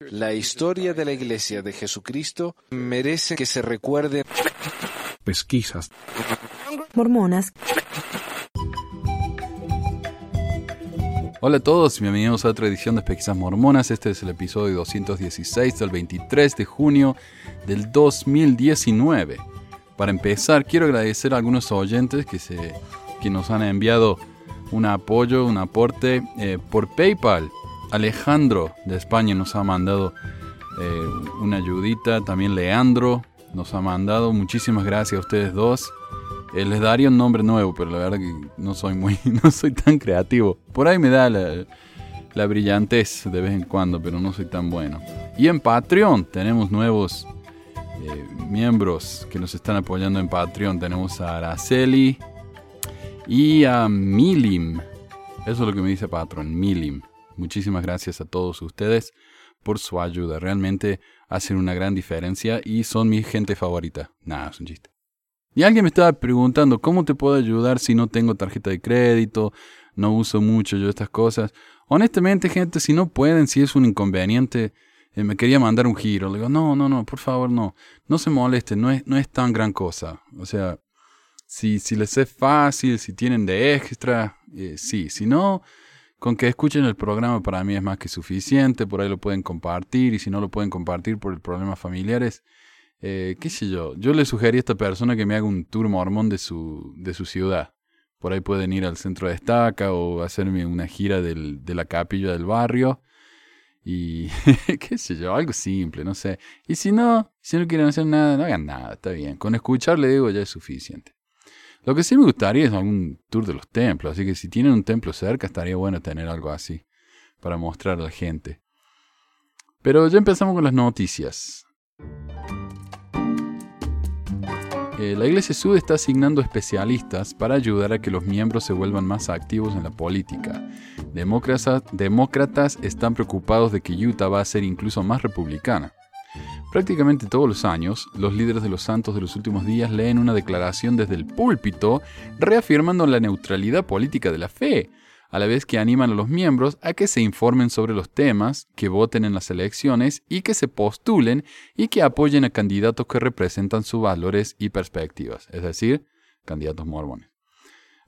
La historia de la Iglesia de Jesucristo merece que se recuerde. Pesquisas. Mormonas. Hola a todos, bienvenidos a otra edición de Pesquisas Mormonas. Este es el episodio 216 del 23 de junio del 2019. Para empezar, quiero agradecer a algunos oyentes que, se, que nos han enviado un apoyo, un aporte eh, por PayPal. Alejandro de España nos ha mandado eh, una ayudita, también Leandro nos ha mandado, muchísimas gracias a ustedes dos. Eh, les daría un nombre nuevo, pero la verdad que no soy muy, no soy tan creativo. Por ahí me da la, la brillantez de vez en cuando, pero no soy tan bueno. Y en Patreon tenemos nuevos eh, miembros que nos están apoyando en Patreon. Tenemos a Araceli y a Milim. Eso es lo que me dice Patreon, Milim. Muchísimas gracias a todos ustedes por su ayuda. Realmente hacen una gran diferencia y son mi gente favorita. Nada, es un chiste. Y alguien me estaba preguntando, ¿cómo te puedo ayudar si no tengo tarjeta de crédito? No uso mucho yo estas cosas. Honestamente, gente, si no pueden, si es un inconveniente, eh, me quería mandar un giro. Le digo, no, no, no, por favor, no. No se molesten, no es, no es tan gran cosa. O sea, si, si les es fácil, si tienen de extra, eh, sí. Si no, con que escuchen el programa para mí es más que suficiente, por ahí lo pueden compartir y si no lo pueden compartir por problemas familiares, eh, qué sé yo, yo le sugerí a esta persona que me haga un tour mormón de su, de su ciudad. Por ahí pueden ir al centro de estaca o hacerme una gira del, de la capilla del barrio. Y qué sé yo, algo simple, no sé. Y si no, si no quieren hacer nada, no hagan nada, está bien. Con escuchar le digo ya es suficiente. Lo que sí me gustaría es algún tour de los templos, así que si tienen un templo cerca estaría bueno tener algo así para mostrar a la gente. Pero ya empezamos con las noticias. Eh, la Iglesia Sud está asignando especialistas para ayudar a que los miembros se vuelvan más activos en la política. Demócratas, demócratas están preocupados de que Utah va a ser incluso más republicana. Prácticamente todos los años, los líderes de los santos de los últimos días leen una declaración desde el púlpito reafirmando la neutralidad política de la fe, a la vez que animan a los miembros a que se informen sobre los temas, que voten en las elecciones y que se postulen y que apoyen a candidatos que representan sus valores y perspectivas, es decir, candidatos mormones.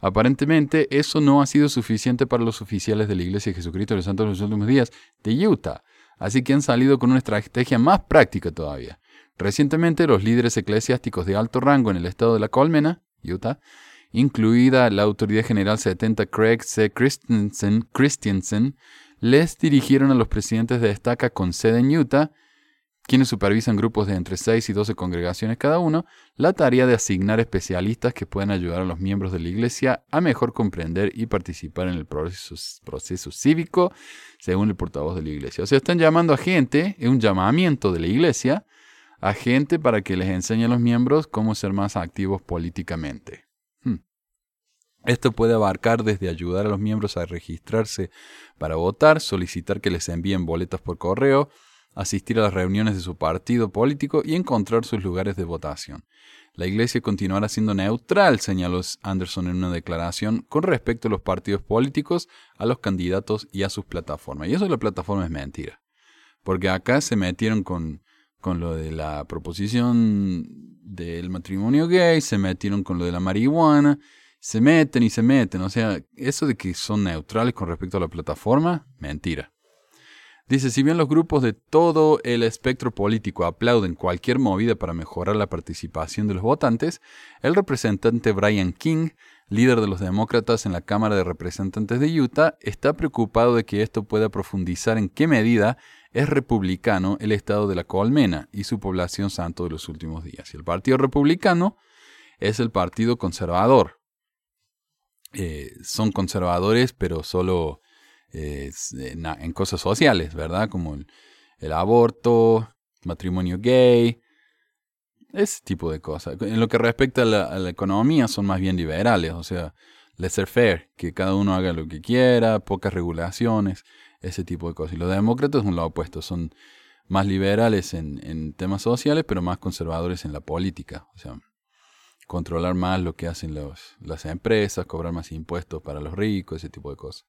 Aparentemente, eso no ha sido suficiente para los oficiales de la Iglesia de Jesucristo de los Santos de los últimos días de Utah, así que han salido con una estrategia más práctica todavía. Recientemente, los líderes eclesiásticos de alto rango en el estado de la Colmena, Utah, incluida la autoridad general 70 Craig C. Christensen, les dirigieron a los presidentes de estaca con sede en Utah, quienes supervisan grupos de entre 6 y 12 congregaciones cada uno, la tarea de asignar especialistas que puedan ayudar a los miembros de la iglesia a mejor comprender y participar en el proceso, cívico, según el portavoz de la iglesia. O sea, están llamando a gente, es un llamamiento de la iglesia, a gente para que les enseñe a los miembros cómo ser más activos políticamente. Hmm. Esto puede abarcar desde ayudar a los miembros a registrarse para votar, solicitar que les envíen boletas por correo, asistir a las reuniones de su partido político y encontrar sus lugares de votación. La Iglesia continuará siendo neutral, señaló Anderson en una declaración, con respecto a los partidos políticos, a los candidatos y a sus plataformas. Y eso de la plataforma es mentira. Porque acá se metieron con, con lo de la proposición del matrimonio gay, se metieron con lo de la marihuana, se meten y se meten. O sea, eso de que son neutrales con respecto a la plataforma, mentira. Dice, si bien los grupos de todo el espectro político aplauden cualquier movida para mejorar la participación de los votantes, el representante Brian King, líder de los demócratas en la Cámara de Representantes de Utah, está preocupado de que esto pueda profundizar en qué medida es republicano el estado de la Colmena y su población santo de los últimos días. Y el Partido Republicano es el Partido Conservador. Eh, son conservadores, pero solo en, cosas sociales, ¿verdad? Como el, aborto, matrimonio gay, ese tipo de cosas. En lo que respecta a la, economía, son más bien liberales, o sea, laissez-faire, que cada uno haga lo que quiera, pocas regulaciones, ese tipo de cosas. Y los demócratas son lo opuesto, son más liberales en, temas sociales, pero más conservadores en la política. O sea, controlar más lo que hacen las empresas, cobrar más impuestos para los ricos, ese tipo de cosas.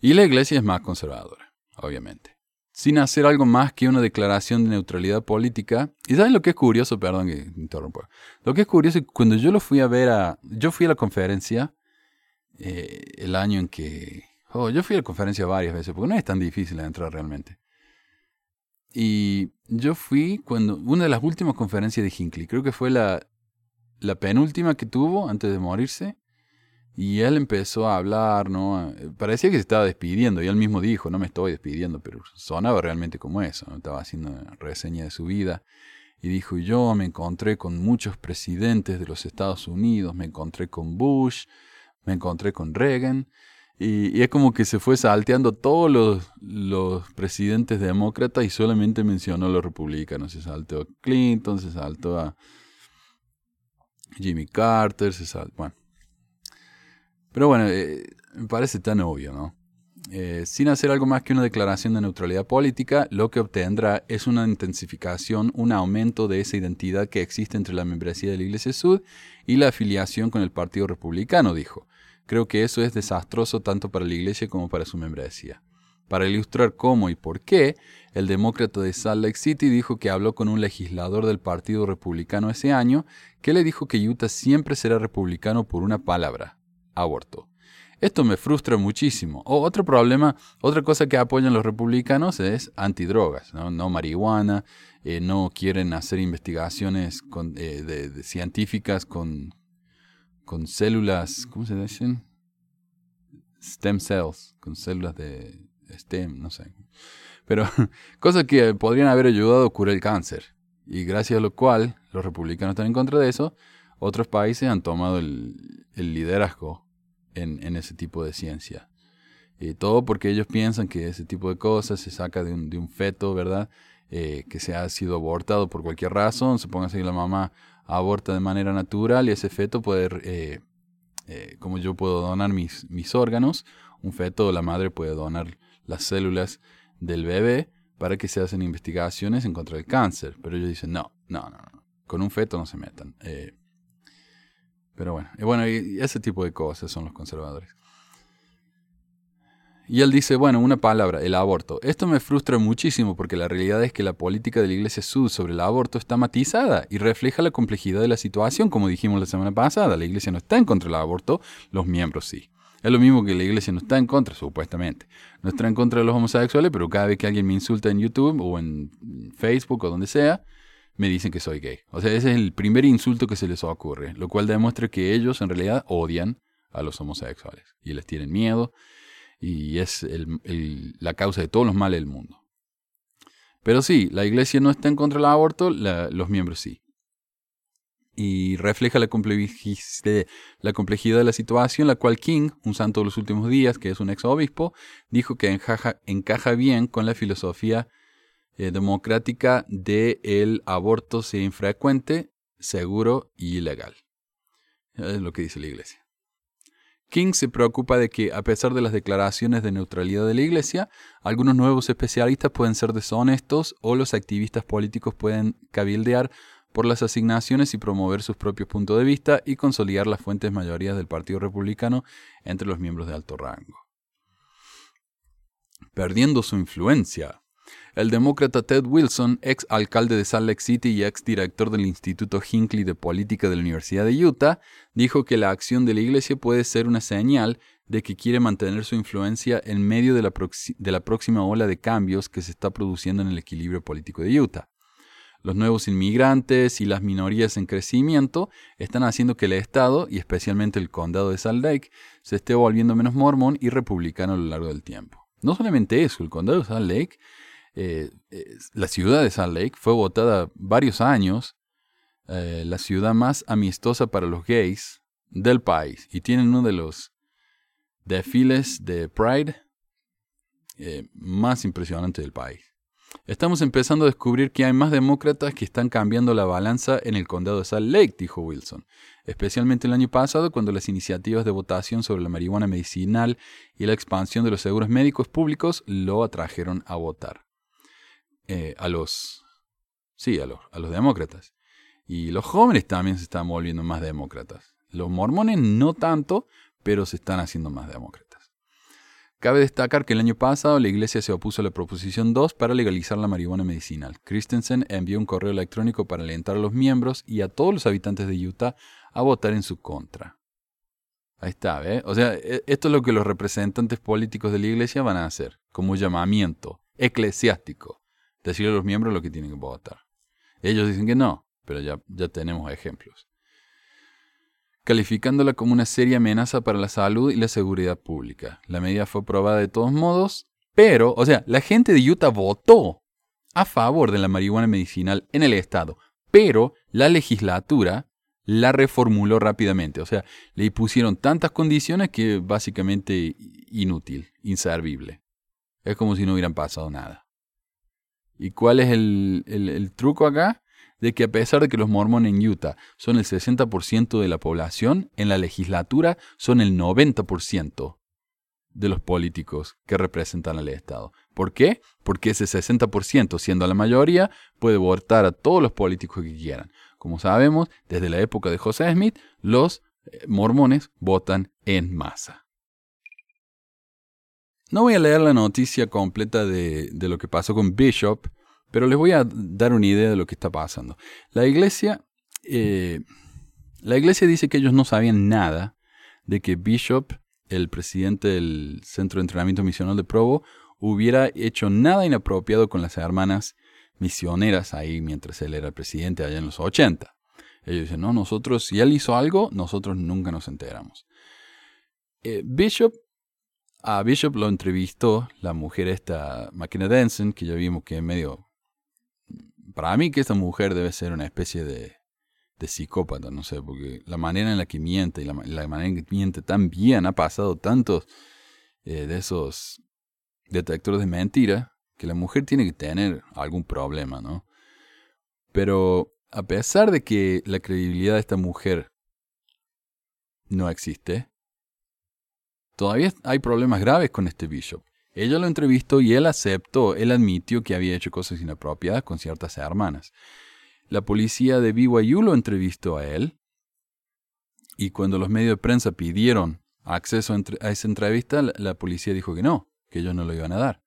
Y la iglesia es más conservadora, obviamente. sin hacer algo más que una declaración de neutralidad política. ¿Y sabes lo que es curioso? Perdón que interrumpa. Lo que es curioso es que cuando yo lo fui a ver a... Yo fui a la conferencia eh, el año en que... Oh, yo fui a la conferencia varias veces, porque no es tan difícil entrar realmente. Y yo fui cuando... Una de las últimas conferencias de Hinckley, creo que fue la, la penúltima que tuvo antes de morirse. Y él empezó a hablar, ¿no? Parecía que se estaba despidiendo, y él mismo dijo, no me estoy despidiendo, pero sonaba realmente como eso, ¿no? estaba haciendo reseña de su vida. Y dijo, yo me encontré con muchos presidentes de los Estados Unidos, me encontré con Bush, me encontré con Reagan, y, es como que se fue salteando todos los, los presidentes demócratas y solamente mencionó a los republicanos. Se saltó a Clinton, se saltó a Jimmy Carter, se saltó... Bueno, pero bueno, eh, me parece tan obvio, ¿no? Eh, sin hacer algo más que una declaración de neutralidad política, lo que obtendrá es una intensificación, un aumento de esa identidad que existe entre la membresía de la Iglesia Sud y la afiliación con el Partido Republicano, dijo. Creo que eso es desastroso tanto para la Iglesia como para su membresía. Para ilustrar cómo y por qué, el demócrata de Salt Lake City dijo que habló con un legislador del Partido Republicano ese año que le dijo que Utah siempre será republicano por una palabra, aborto. Esto me frustra muchísimo. O otro problema, otra cosa que apoyan los republicanos es antidrogas, no, marihuana, eh, no quieren hacer investigaciones eh, científicas con, con células, ¿cómo se dicen? Stem cells, con células de STEM, no sé. Pero cosas que podrían haber ayudado a curar el cáncer. Y gracias a lo cual los republicanos están en contra de eso, otros países han tomado el, el liderazgo en, ese tipo de ciencia. Y todo porque ellos piensan que ese tipo de cosas se saca de un, feto, ¿verdad? Eh, que se ha sido abortado por cualquier razón. Supongo que la mamá aborta de manera natural y ese feto puede, eh, eh, como yo puedo donar mis, mis órganos, un feto, la madre puede donar las células del bebé para que se hacen investigaciones en contra del cáncer. Pero ellos dicen, no, no, no, no. con un feto no se metan. Pero bueno, bueno, ese tipo de cosas son los conservadores. Y él dice, bueno, una palabra, el aborto. Esto me frustra muchísimo porque la realidad es que la política de la Iglesia Sud sobre el aborto está matizada y refleja la complejidad de la situación, como dijimos la semana pasada. La Iglesia no está en contra del aborto, los miembros sí. Es lo mismo que la Iglesia no está en contra, supuestamente. No está en contra de los homosexuales, pero cada vez que alguien me insulta en YouTube o en Facebook o donde sea, me dicen que soy gay. O sea, ese es el primer insulto que se les ocurre, lo cual demuestra que ellos en realidad odian a los homosexuales y les tienen miedo y es la causa de todos los males del mundo. Pero sí, la iglesia no está en contra del aborto, los miembros sí. Y refleja la, la complejidad de la situación, la cual King, un santo de los últimos días, que es un ex obispo, dijo que encaja bien con la filosofía eh, democrática de el aborto sea infrecuente, seguro y ilegal. Es lo que dice la Iglesia. King se preocupa de que, a pesar de las declaraciones de neutralidad de la Iglesia, algunos nuevos especialistas pueden ser deshonestos o los activistas políticos pueden cabildear por las asignaciones y promover sus propios puntos de vista y consolidar las fuentes mayorías del Partido Republicano entre los miembros de alto rango. Perdiendo su influencia, el demócrata Ted Wilson, ex alcalde de Salt Lake City y ex director del Instituto Hinckley de Política de la Universidad de Utah, dijo que la acción de la Iglesia puede ser una señal de que quiere mantener su influencia en medio de la, próxima ola de cambios que se está produciendo en el equilibrio político de Utah. Los nuevos inmigrantes y las minorías en crecimiento están haciendo que el Estado, y especialmente el condado de Salt Lake, se esté volviendo menos mormón y republicano a lo largo del tiempo. No solamente eso, el condado de Salt Lake eh, la ciudad de Salt Lake fue votada varios años eh, la ciudad más amistosa para los gays del país y tienen uno de los desfiles de Pride eh, más impresionantes del país. Estamos empezando a descubrir que hay más demócratas que están cambiando la balanza en el condado de Salt Lake, dijo Wilson, especialmente el año pasado cuando las iniciativas de votación sobre la marihuana medicinal y la expansión de los seguros médicos públicos lo atrajeron a votar. Eh, a los, sí, a los, a los demócratas. Y los jóvenes también se están volviendo más demócratas. Los mormones no tanto, pero se están haciendo más demócratas. Cabe destacar que el año pasado la Iglesia se opuso a la Proposición 2 para legalizar la marihuana medicinal. Christensen envió un correo electrónico para alentar a los miembros y a todos los habitantes de Utah a votar en su contra. Ahí está, ¿eh? O sea, e, esto es lo que los representantes políticos de la Iglesia van a hacer, como llamamiento eclesiástico. Decirle a los miembros lo que tienen que votar. Ellos dicen que no, pero ya, ya tenemos ejemplos calificándola como una seria amenaza para la salud y la seguridad pública. La medida fue aprobada de todos modos, pero, o sea, la gente de Utah votó a favor de la marihuana medicinal en el estado, pero la legislatura la reformuló rápidamente, o sea, le pusieron tantas condiciones que básicamente inútil, inservible. Es como si no hubieran pasado nada. ¿Y cuál es el, el truco acá? de que a pesar de que los mormones en Utah son el 60% de la población, en la legislatura son el 90% de los políticos que representan al Estado. ¿Por qué? Porque ese 60%, siendo la mayoría, puede votar a todos los políticos que quieran. Como sabemos, desde la época de José Smith, los eh, mormones votan en masa. No voy a leer la noticia completa de, lo que pasó con Bishop, pero les voy a dar una idea de lo que está pasando. La iglesia, eh, la iglesia dice que ellos no sabían nada de que Bishop, el presidente del Centro de Entrenamiento Misional de Provo, hubiera hecho nada inapropiado con las hermanas misioneras ahí mientras él era presidente allá en los 80. Ellos dicen, no, nosotros, si él hizo algo, nosotros nunca nos enteramos. Eh, Bishop, a Bishop lo entrevistó la mujer esta, Makina Denson, que ya vimos que es medio para mí que esta mujer debe ser una especie de, de psicópata, no sé, porque la manera en la que miente y la, manera en que miente tan bien ha pasado tantos eh, de esos detectores de mentira que la mujer tiene que tener algún problema, ¿no? Pero a pesar de que la credibilidad de esta mujer no existe, todavía hay problemas graves con este bishop. Ella lo entrevistó y él aceptó, él admitió que había hecho cosas inapropiadas con ciertas hermanas. La policía de BYU lo entrevistó a él y cuando los medios de prensa pidieron acceso a esa entrevista, la policía dijo que no, que ellos no lo iban a dar.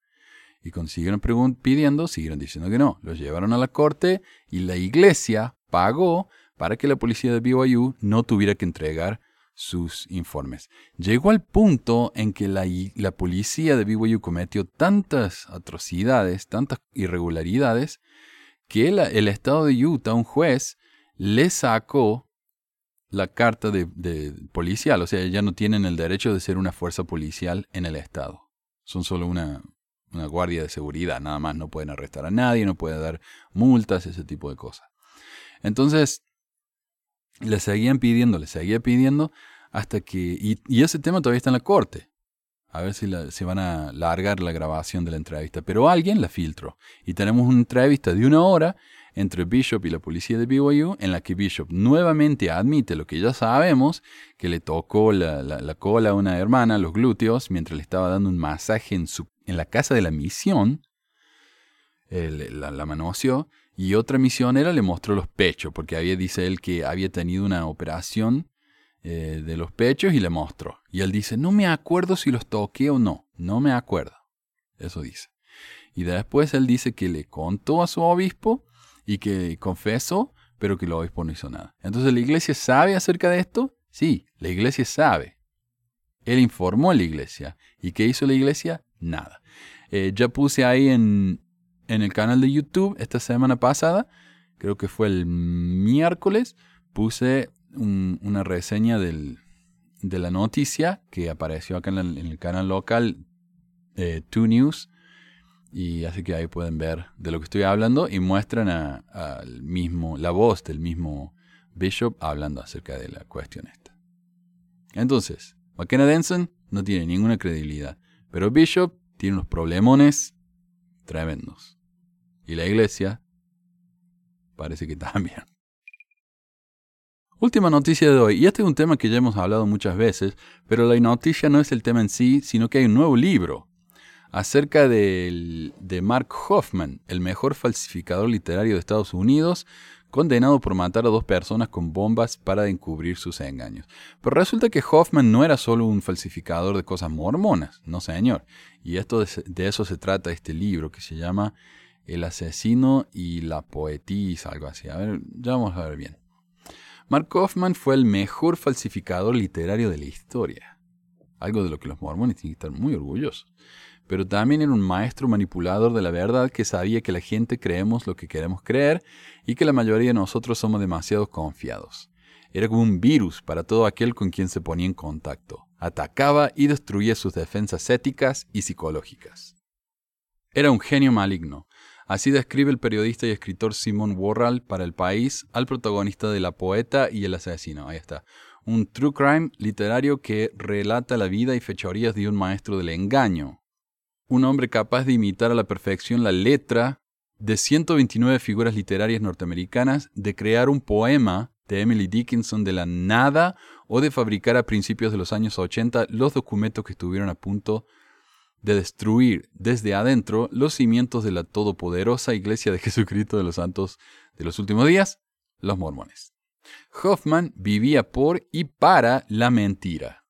Y cuando siguieron pidiendo, siguieron diciendo que no. Los llevaron a la corte y la iglesia pagó para que la policía de BYU no tuviera que entregar sus informes. Llegó al punto en que la, la policía de BYU cometió tantas atrocidades, tantas irregularidades, que el, estado de Utah, un juez, le sacó la carta de, policial. O sea, ya no tienen el derecho de ser una fuerza policial en el estado. Son solo una, una guardia de seguridad, nada más. No pueden arrestar a nadie, no pueden dar multas, ese tipo de cosas. Entonces, le seguían pidiendo, le seguía pidiendo, hasta que... Y, ese tema todavía está en la corte. A ver si se van a largar la grabación de la entrevista. Pero alguien la filtró. Y tenemos una entrevista de una hora entre Bishop y la policía de BYU, en la que Bishop nuevamente admite lo que ya sabemos, que le tocó la, cola a una hermana, los glúteos, mientras le estaba dando un masaje en, su, en la casa de la misión. la, la manoseó y otra misionera le mostró los pechos, porque había, dice él, que había tenido una operación eh, de los pechos y le mostró. Y él dice, no me acuerdo si los toqué o no, no me acuerdo. Eso dice. Y después él dice que le contó a su obispo y que confesó, pero que el obispo no hizo nada. Entonces, ¿la iglesia sabe acerca de esto? Sí, la iglesia sabe. Él informó a la iglesia. ¿Y qué hizo la iglesia? Nada. Eh, ya puse ahí en, en el canal de YouTube esta semana pasada, creo que fue el miércoles, puse una reseña del, de la noticia que apareció acá en, el canal local eh, 2 News. Y así que ahí pueden ver de lo que estoy hablando y muestran al mismo, la voz del mismo Bishop hablando acerca de la cuestión esta. Entonces, McKenna Denson no tiene ninguna credibilidad, pero Bishop tiene unos problemones tremendos. Y la iglesia parece que también. Última noticia de hoy, y este es un tema que ya hemos hablado muchas veces, pero la noticia no es el tema en sí, sino que hay un nuevo libro acerca de, de Mark Hoffman, el mejor falsificador literario de Estados Unidos, condenado por matar a dos personas con bombas para encubrir sus engaños. Pero resulta que Hoffman no era solo un falsificador de cosas mormonas, no señor. Y esto de, de eso se trata este libro que se llama El asesino y la poetisa, algo así. A ver, ya vamos a ver bien. Mark Hoffman fue el mejor falsificador literario de la historia. Algo de lo que los mormones tienen que estar muy orgullosos pero también era un maestro manipulador de la verdad que sabía que la gente creemos lo que queremos creer y que la mayoría de nosotros somos demasiado confiados. Era como un virus para todo aquel con quien se ponía en contacto. Atacaba y destruía sus defensas éticas y psicológicas. Era un genio maligno. Así describe el periodista y escritor Simon Worrell para El País al protagonista de La poeta y el asesino. Ahí está. Un true crime literario que relata la vida y fechorías de un maestro del engaño, un hombre capaz de imitar a la perfección la letra de 129 figuras literarias norteamericanas, de crear un poema de Emily Dickinson de la nada o de fabricar a principios de los años 80 los documentos que estuvieron a punto de destruir desde adentro los cimientos de la todopoderosa Iglesia de Jesucristo de los Santos de los últimos días, los mormones. Hoffman vivía por y para la mentira.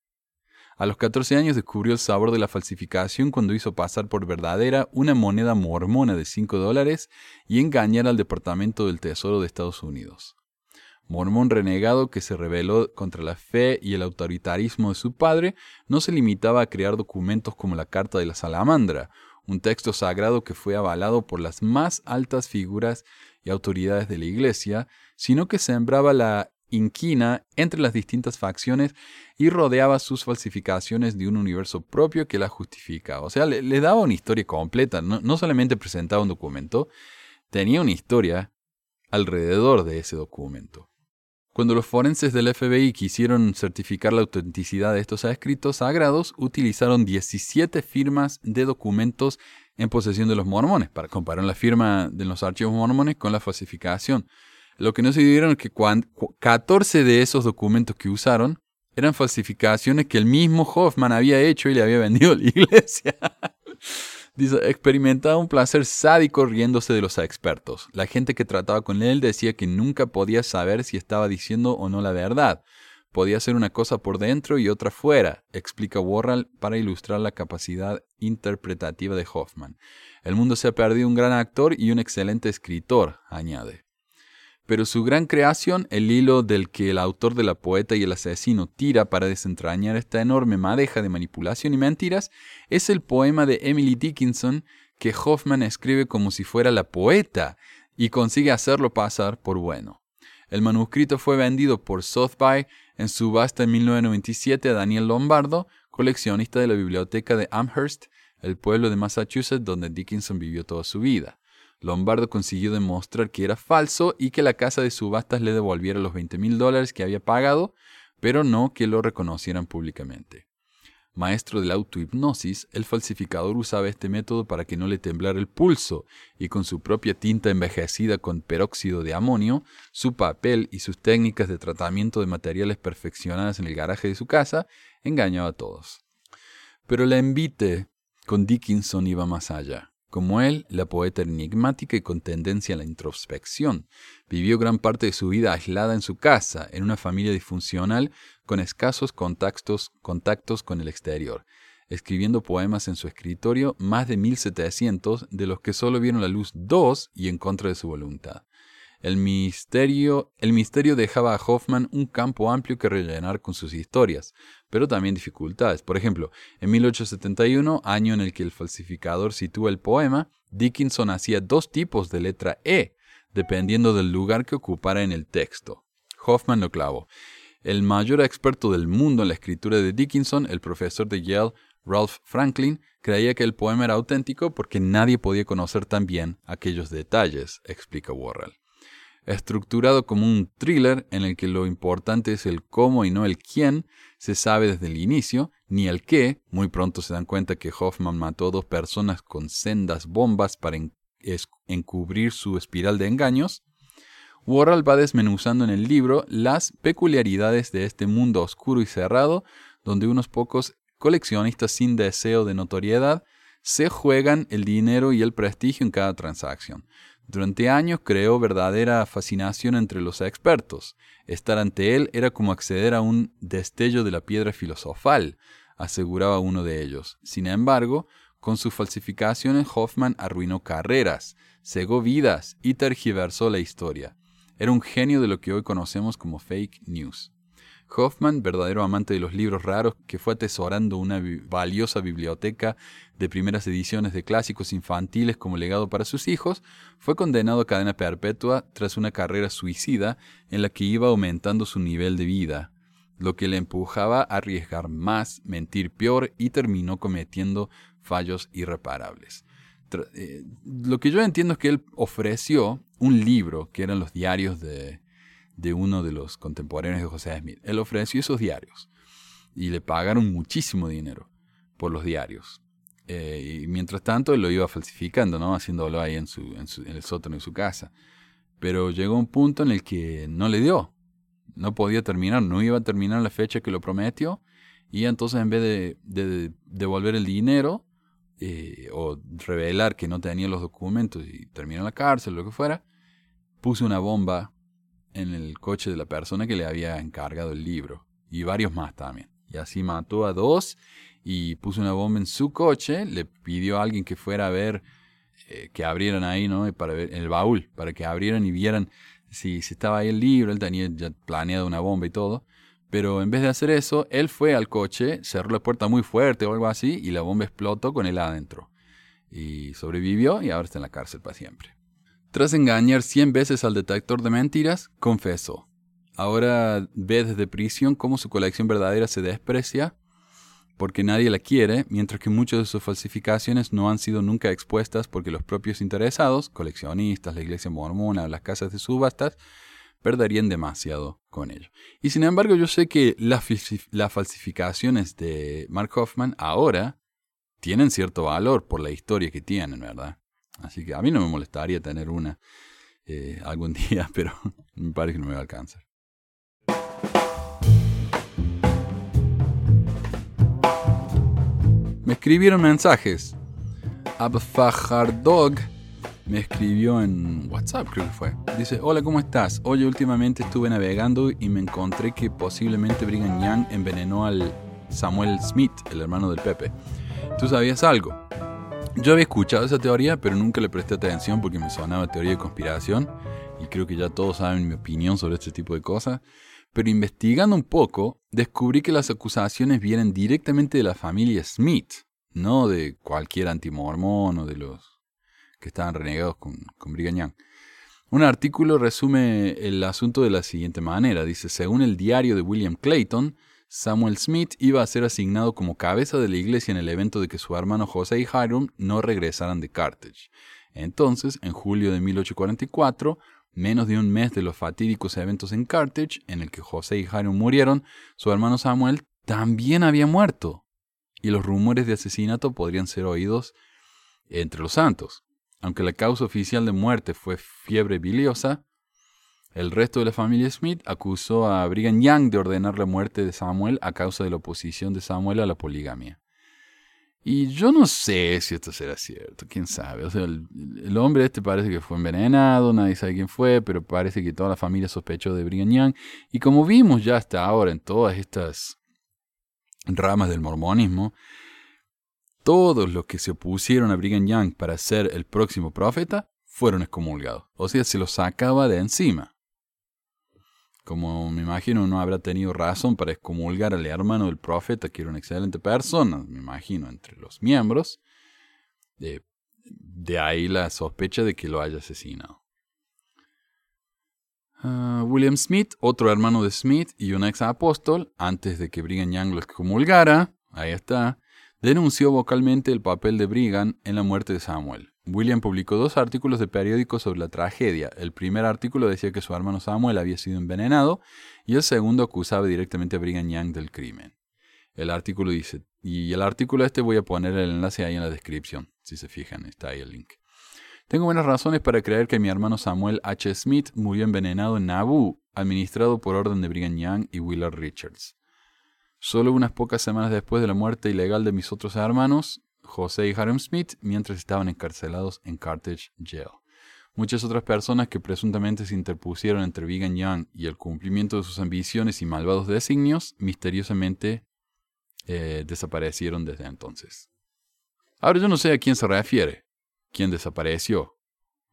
A los 14 años descubrió el sabor de la falsificación cuando hizo pasar por verdadera una moneda mormona de 5 dólares y engañar al Departamento del Tesoro de Estados Unidos. Mormón renegado que se rebeló contra la fe y el autoritarismo de su padre, no se limitaba a crear documentos como la Carta de la Salamandra, un texto sagrado que fue avalado por las más altas figuras y autoridades de la Iglesia, sino que sembraba la inquina entre las distintas facciones y rodeaba sus falsificaciones de un universo propio que la justifica. O sea, le, daba una historia completa, no, solamente presentaba un documento, tenía una historia alrededor de ese documento. Cuando los forenses del FBI quisieron certificar la autenticidad de estos escritos sagrados, utilizaron 17 firmas de documentos en posesión de los mormones para comparar la firma de los archivos mormones con la falsificación. Lo que no se dieron es que 14 de esos documentos que usaron eran falsificaciones que el mismo Hoffman había hecho y le había vendido a la iglesia. Dice, experimentaba un placer sádico riéndose de los expertos. La gente que trataba con él decía que nunca podía saber si estaba diciendo o no la verdad. Podía ser una cosa por dentro y otra fuera, explica Worrell para ilustrar la capacidad interpretativa de Hoffman. El mundo se ha perdido un gran actor y un excelente escritor, añade. Pero su gran creación, el hilo del que el autor de la poeta y el asesino tira para desentrañar esta enorme madeja de manipulación y mentiras, es el poema de Emily Dickinson que Hoffman escribe como si fuera la poeta y consigue hacerlo pasar por bueno. El manuscrito fue vendido por Sotheby en subasta en 1997 a Daniel Lombardo, coleccionista de la biblioteca de Amherst, el pueblo de Massachusetts donde Dickinson vivió toda su vida. Lombardo consiguió demostrar que era falso y que la casa de subastas le devolviera los 20 mil dólares que había pagado, pero no que lo reconocieran públicamente. Maestro de la autohipnosis, el falsificador usaba este método para que no le temblara el pulso y con su propia tinta envejecida con peróxido de amonio, su papel y sus técnicas de tratamiento de materiales perfeccionadas en el garaje de su casa, engañaba a todos. Pero la envite con Dickinson iba más allá. Como él, la poeta enigmática y con tendencia a la introspección, vivió gran parte de su vida aislada en su casa, en una familia disfuncional, con escasos contactos, contactos con el exterior, escribiendo poemas en su escritorio, más de 1700, de los que solo vieron la luz dos y en contra de su voluntad. El misterio, el misterio dejaba a Hoffman un campo amplio que rellenar con sus historias, pero también dificultades. Por ejemplo, en 1871, año en el que el falsificador sitúa el poema, Dickinson hacía dos tipos de letra E, dependiendo del lugar que ocupara en el texto. Hoffman lo clavó. El mayor experto del mundo en la escritura de Dickinson, el profesor de Yale, Ralph Franklin, creía que el poema era auténtico porque nadie podía conocer tan bien aquellos detalles, explica Worrell estructurado como un thriller en el que lo importante es el cómo y no el quién, se sabe desde el inicio, ni el qué, muy pronto se dan cuenta que Hoffman mató a dos personas con sendas bombas para encubrir su espiral de engaños, Worrell va desmenuzando en el libro las peculiaridades de este mundo oscuro y cerrado, donde unos pocos coleccionistas sin deseo de notoriedad se juegan el dinero y el prestigio en cada transacción. Durante años creó verdadera fascinación entre los expertos. Estar ante él era como acceder a un destello de la piedra filosofal, aseguraba uno de ellos. Sin embargo, con sus falsificaciones Hoffman arruinó carreras, cegó vidas y tergiversó la historia. Era un genio de lo que hoy conocemos como fake news. Hoffman, verdadero amante de los libros raros que fue atesorando una valiosa biblioteca de primeras ediciones de clásicos infantiles como legado para sus hijos, fue condenado a cadena perpetua tras una carrera suicida en la que iba aumentando su nivel de vida, lo que le empujaba a arriesgar más, mentir peor y terminó cometiendo fallos irreparables. Eh, lo que yo entiendo es que él ofreció un libro que eran los diarios de, de uno de los contemporáneos de José Smith. Él ofreció esos diarios y le pagaron muchísimo dinero por los diarios. Eh, y mientras tanto él lo iba falsificando, ¿no? Haciéndolo ahí en, su, en, el sótano de su casa. Pero llegó un punto en el que no le dio. No podía terminar, no iba a terminar la fecha que lo prometió. Y entonces en vez de, de devolver el dinero eh, o revelar que no tenía los documentos y terminó en la cárcel, lo que fuera, puso una bomba en el coche de la persona que le había encargado el libro. Y varios más también. Y así mató a dos y puso una bomba en su coche. Le pidió a alguien que fuera a ver, eh, que abrieran ahí, ¿no? Para ver, el baúl, para que abrieran y vieran si, si estaba ahí el libro. Él tenía ya planeado una bomba y todo. Pero en vez de hacer eso, él fue al coche, cerró la puerta muy fuerte o algo así y la bomba explotó con él adentro. Y sobrevivió y ahora está en la cárcel para siempre. Tras engañar cien veces al detector de mentiras, confesó. Ahora ve desde prisión cómo su colección verdadera se desprecia porque nadie la quiere, mientras que muchas de sus falsificaciones no han sido nunca expuestas porque los propios interesados, coleccionistas, la iglesia mormona, las casas de subastas, perderían demasiado con ello. Y sin embargo, yo sé que las, las falsificaciones de Mark Hoffman ahora tienen cierto valor por la historia que tienen, ¿verdad? Así que a mí no me molestaría tener una eh, algún día, pero me parece que no me va a alcanzar. Me escribieron mensajes. Abfahardog me escribió en WhatsApp, creo que fue. Dice, hola, ¿cómo estás? Hoy últimamente estuve navegando y me encontré que posiblemente Brigham Young envenenó al Samuel Smith, el hermano del Pepe. ¿Tú sabías algo? Yo había escuchado esa teoría, pero nunca le presté atención porque me sonaba teoría de conspiración y creo que ya todos saben mi opinión sobre este tipo de cosas. Pero investigando un poco, descubrí que las acusaciones vienen directamente de la familia Smith, no de cualquier antimormón o de los que estaban renegados con, con Brigham. Un artículo resume el asunto de la siguiente manera. Dice, según el diario de William Clayton, Samuel Smith iba a ser asignado como cabeza de la iglesia en el evento de que su hermano José y Hiram no regresaran de Carthage. Entonces, en julio de 1844, menos de un mes de los fatídicos eventos en Carthage, en el que José y Hiram murieron, su hermano Samuel también había muerto, y los rumores de asesinato podrían ser oídos entre los santos. Aunque la causa oficial de muerte fue fiebre biliosa, el resto de la familia Smith acusó a Brigham Young de ordenar la muerte de Samuel a causa de la oposición de Samuel a la poligamia. Y yo no sé si esto será cierto, quién sabe. O sea, el, hombre este parece que fue envenenado, nadie sabe quién fue, pero parece que toda la familia sospechó de Brigham Young. Y como vimos ya hasta ahora en todas estas ramas del mormonismo, todos los que se opusieron a Brigham Young para ser el próximo profeta fueron excomulgados. O sea, se los sacaba de encima como me imagino no habrá tenido razón para excomulgar al hermano del profeta, que era una excelente persona, me imagino, entre los miembros, de, de ahí la sospecha de que lo haya asesinado. Ah, William Smith, otro hermano de Smith y un ex apóstol, antes de que Brigham Young lo excomulgara, ahí está, denunció vocalmente el papel de Brigham en la muerte de Samuel. William publicó dos artículos de periódico sobre la tragedia. El primer artículo decía que su hermano Samuel había sido envenenado y el segundo acusaba directamente a Brigham Young del crimen. El artículo dice, y el artículo este voy a poner el enlace ahí en la descripción, si se fijan, está ahí el link. Tengo buenas razones para creer que mi hermano Samuel H. Smith murió envenenado en Nauvoo, administrado por orden de Brigham Young y Willard Richards. Solo unas pocas semanas después de la muerte ilegal de mis otros hermanos, José y Harum Smith mientras estaban encarcelados en Carthage Jail. Muchas otras personas que presuntamente se interpusieron entre Brigham Young y el cumplimiento de sus ambiciones y malvados designios, misteriosamente eh, desaparecieron desde entonces. Ahora yo no sé a quién se refiere, quién desapareció.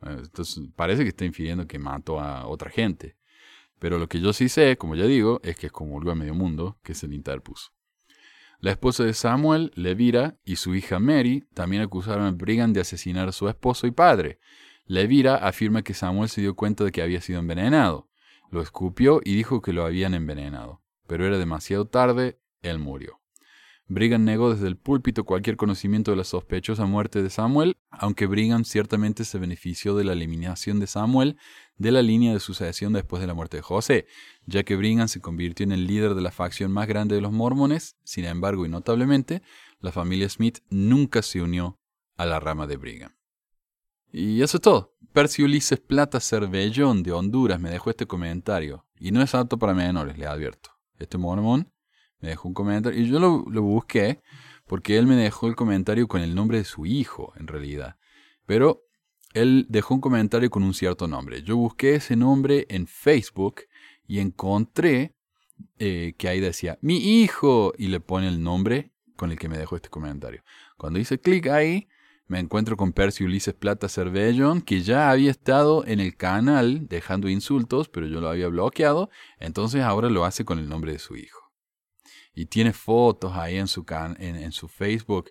Eh, entonces, parece que está infiriendo que mató a otra gente. Pero lo que yo sí sé, como ya digo, es que como a medio mundo que se le interpuso. La esposa de Samuel, Levira, y su hija Mary también acusaron a Brigham de asesinar a su esposo y padre. Levira afirma que Samuel se dio cuenta de que había sido envenenado. Lo escupió y dijo que lo habían envenenado. Pero era demasiado tarde, él murió. Brigham negó desde el púlpito cualquier conocimiento de la sospechosa muerte de Samuel, aunque Brigham ciertamente se benefició de la eliminación de Samuel de la línea de sucesión después de la muerte de José, ya que Brigham se convirtió en el líder de la facción más grande de los mormones, sin embargo y notablemente, la familia Smith nunca se unió a la rama de Brigham. Y eso es todo. Percy Ulises Plata Cervellón de Honduras me dejó este comentario, y no es apto para menores, le advierto. Este mormón me dejó un comentario y yo lo, busqué porque él me dejó el comentario con el nombre de su hijo, en realidad. Pero él dejó un comentario con un cierto nombre. Yo busqué ese nombre en Facebook y encontré eh, que ahí decía, mi hijo, y le pone el nombre con el que me dejó este comentario. Cuando hice clic ahí, me encuentro con Percy Ulises Plata Cervellón, que ya había estado en el canal dejando insultos, pero yo lo había bloqueado, entonces ahora lo hace con el nombre de su hijo y tiene fotos ahí en su, can, en, su Facebook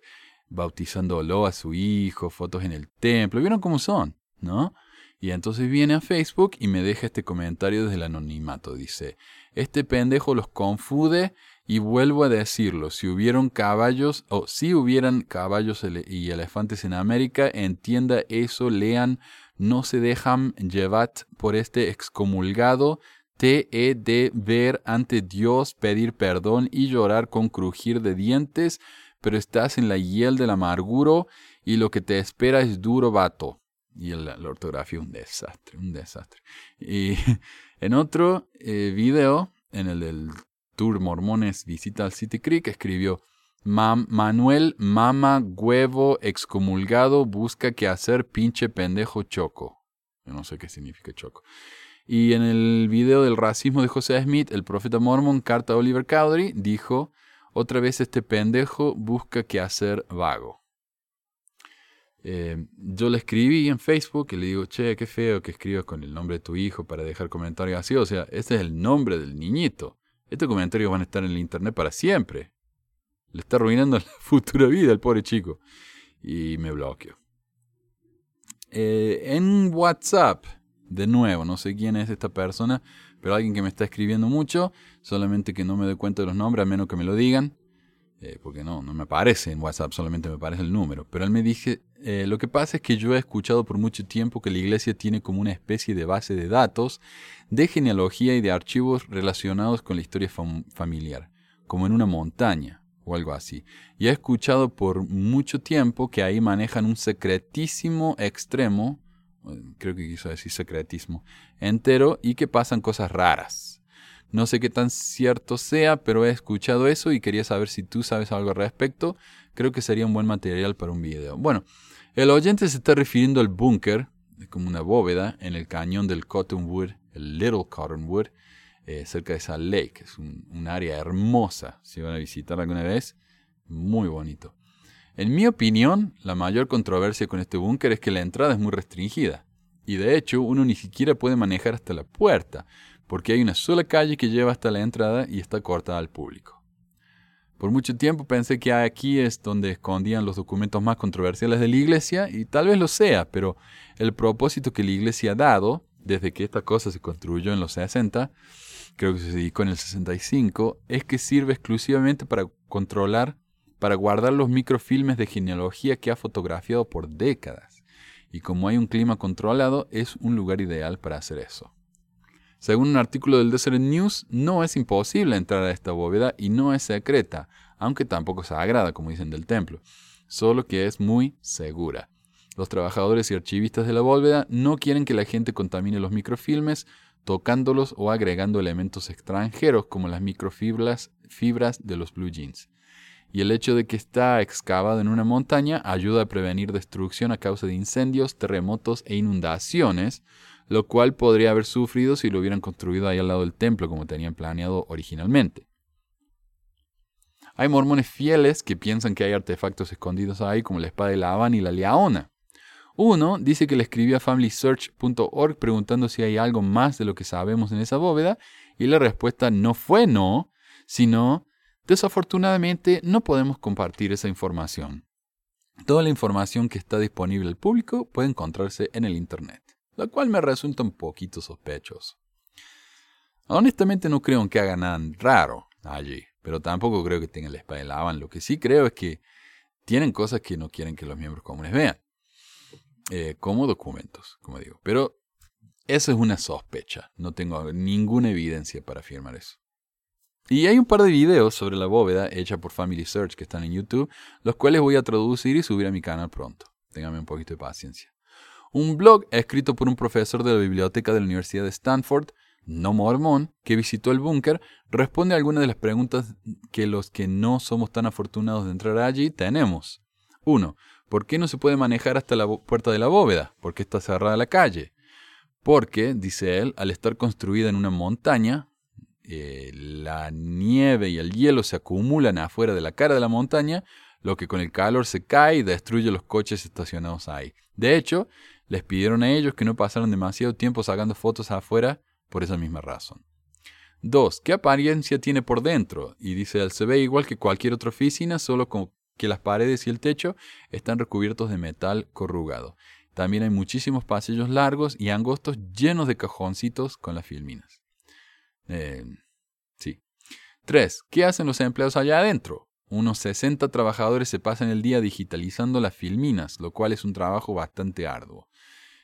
bautizándolo a su hijo, fotos en el templo. ¿Vieron cómo son? ¿No? Y entonces viene a Facebook y me deja este comentario desde el anonimato. Dice, este pendejo los confunde y vuelvo a decirlo, si hubieron caballos o si hubieran caballos y elefantes en América, entienda eso, lean, no se dejan llevar por este excomulgado te he de ver ante Dios, pedir perdón y llorar con crujir de dientes, pero estás en la hiel del amarguro y lo que te espera es duro vato. Y la, ortografía un desastre, un desastre. Y en otro eh, video, en el del Tour Mormones Visita al City Creek, escribió, Manuel Mama Huevo excomulgado busca que hacer pinche pendejo choco. Yo no sé qué significa choco. Y en el video del racismo de José Smith, el profeta mormón, carta a Oliver Cowdery, dijo, otra vez este pendejo busca que hacer vago. Eh, yo le escribí en Facebook y le digo, che, qué feo que escribas con el nombre de tu hijo para dejar comentarios así. O sea, este es el nombre del niñito. Estos comentarios van a estar en el internet para siempre. Le está arruinando la futura vida al pobre chico. Y me bloqueó. Eh, en WhatsApp de nuevo, no sé quién es esta persona, pero alguien que me está escribiendo mucho, solamente que no me doy cuenta de los nombres, a menos que me lo digan, eh, porque no, no me aparece en WhatsApp, solamente me aparece el número. Pero él me dije, eh, lo que pasa es que yo he escuchado por mucho tiempo que la iglesia tiene como una especie de base de datos de genealogía y de archivos relacionados con la historia familiar, como en una montaña o algo así. Y he escuchado por mucho tiempo que ahí manejan un secretísimo extremo creo que quiso decir secretismo, entero y que pasan cosas raras. No sé qué tan cierto sea, pero he escuchado eso y quería saber si tú sabes algo al respecto. Creo que sería un buen material para un video. Bueno, el oyente se está refiriendo al búnker, como una bóveda, en el cañón del Cottonwood, el Little Cottonwood, eh, cerca de Salt Lake. Es un área hermosa. Si van a visitar alguna vez, muy bonito. En mi opinión, la mayor controversia con este búnker es que la entrada es muy restringida. Y de hecho, uno ni siquiera puede manejar hasta la puerta, porque hay una sola calle que lleva hasta la entrada y está cortada al público. Por mucho tiempo pensé que aquí es donde escondían los documentos más controversiales de la iglesia, y tal vez lo sea, pero el propósito que la iglesia ha dado, desde que esta cosa se construyó en los 60, creo que se dedicó en el 65, es que sirve exclusivamente para controlar para guardar los microfilmes de genealogía que ha fotografiado por décadas. Y como hay un clima controlado, es un lugar ideal para hacer eso. Según un artículo del Desert News, no es imposible entrar a esta bóveda y no es secreta, aunque tampoco sagrada, como dicen del templo, solo que es muy segura. Los trabajadores y archivistas de la bóveda no quieren que la gente contamine los microfilmes tocándolos o agregando elementos extranjeros como las microfibras fibras de los blue jeans. Y el hecho de que está excavado en una montaña ayuda a prevenir destrucción a causa de incendios, terremotos e inundaciones, lo cual podría haber sufrido si lo hubieran construido ahí al lado del templo como tenían planeado originalmente. Hay mormones fieles que piensan que hay artefactos escondidos ahí como la espada de Labán y la leona. Uno dice que le escribió a familysearch.org preguntando si hay algo más de lo que sabemos en esa bóveda y la respuesta no fue no, sino desafortunadamente no podemos compartir esa información. Toda la información que está disponible al público puede encontrarse en el Internet, lo cual me resulta un poquito sospechoso. Honestamente no creo que hagan nada raro allí, pero tampoco creo que tengan la espada de Lavan. Lo que sí creo es que tienen cosas que no quieren que los miembros comunes vean. Eh, como documentos, como digo. Pero eso es una sospecha, no tengo ninguna evidencia para afirmar eso. Y hay un par de videos sobre la bóveda hecha por Family Search que están en YouTube, los cuales voy a traducir y subir a mi canal pronto. Ténganme un poquito de paciencia. Un blog escrito por un profesor de la biblioteca de la Universidad de Stanford, no mormón, que visitó el búnker, responde a algunas de las preguntas que los que no somos tan afortunados de entrar allí tenemos. 1. ¿Por qué no se puede manejar hasta la puerta de la bóveda? ¿Por qué está cerrada la calle? Porque, dice él, al estar construida en una montaña, eh, la nieve y el hielo se acumulan afuera de la cara de la montaña, lo que con el calor se cae y destruye los coches estacionados ahí. De hecho, les pidieron a ellos que no pasaran demasiado tiempo sacando fotos afuera por esa misma razón. 2. ¿Qué apariencia tiene por dentro? Y dice él, se ve igual que cualquier otra oficina, solo con que las paredes y el techo están recubiertos de metal corrugado. También hay muchísimos pasillos largos y angostos llenos de cajoncitos con las filminas. Eh, sí. 3. ¿Qué hacen los empleados allá adentro? Unos 60 trabajadores se pasan el día digitalizando las filminas, lo cual es un trabajo bastante arduo.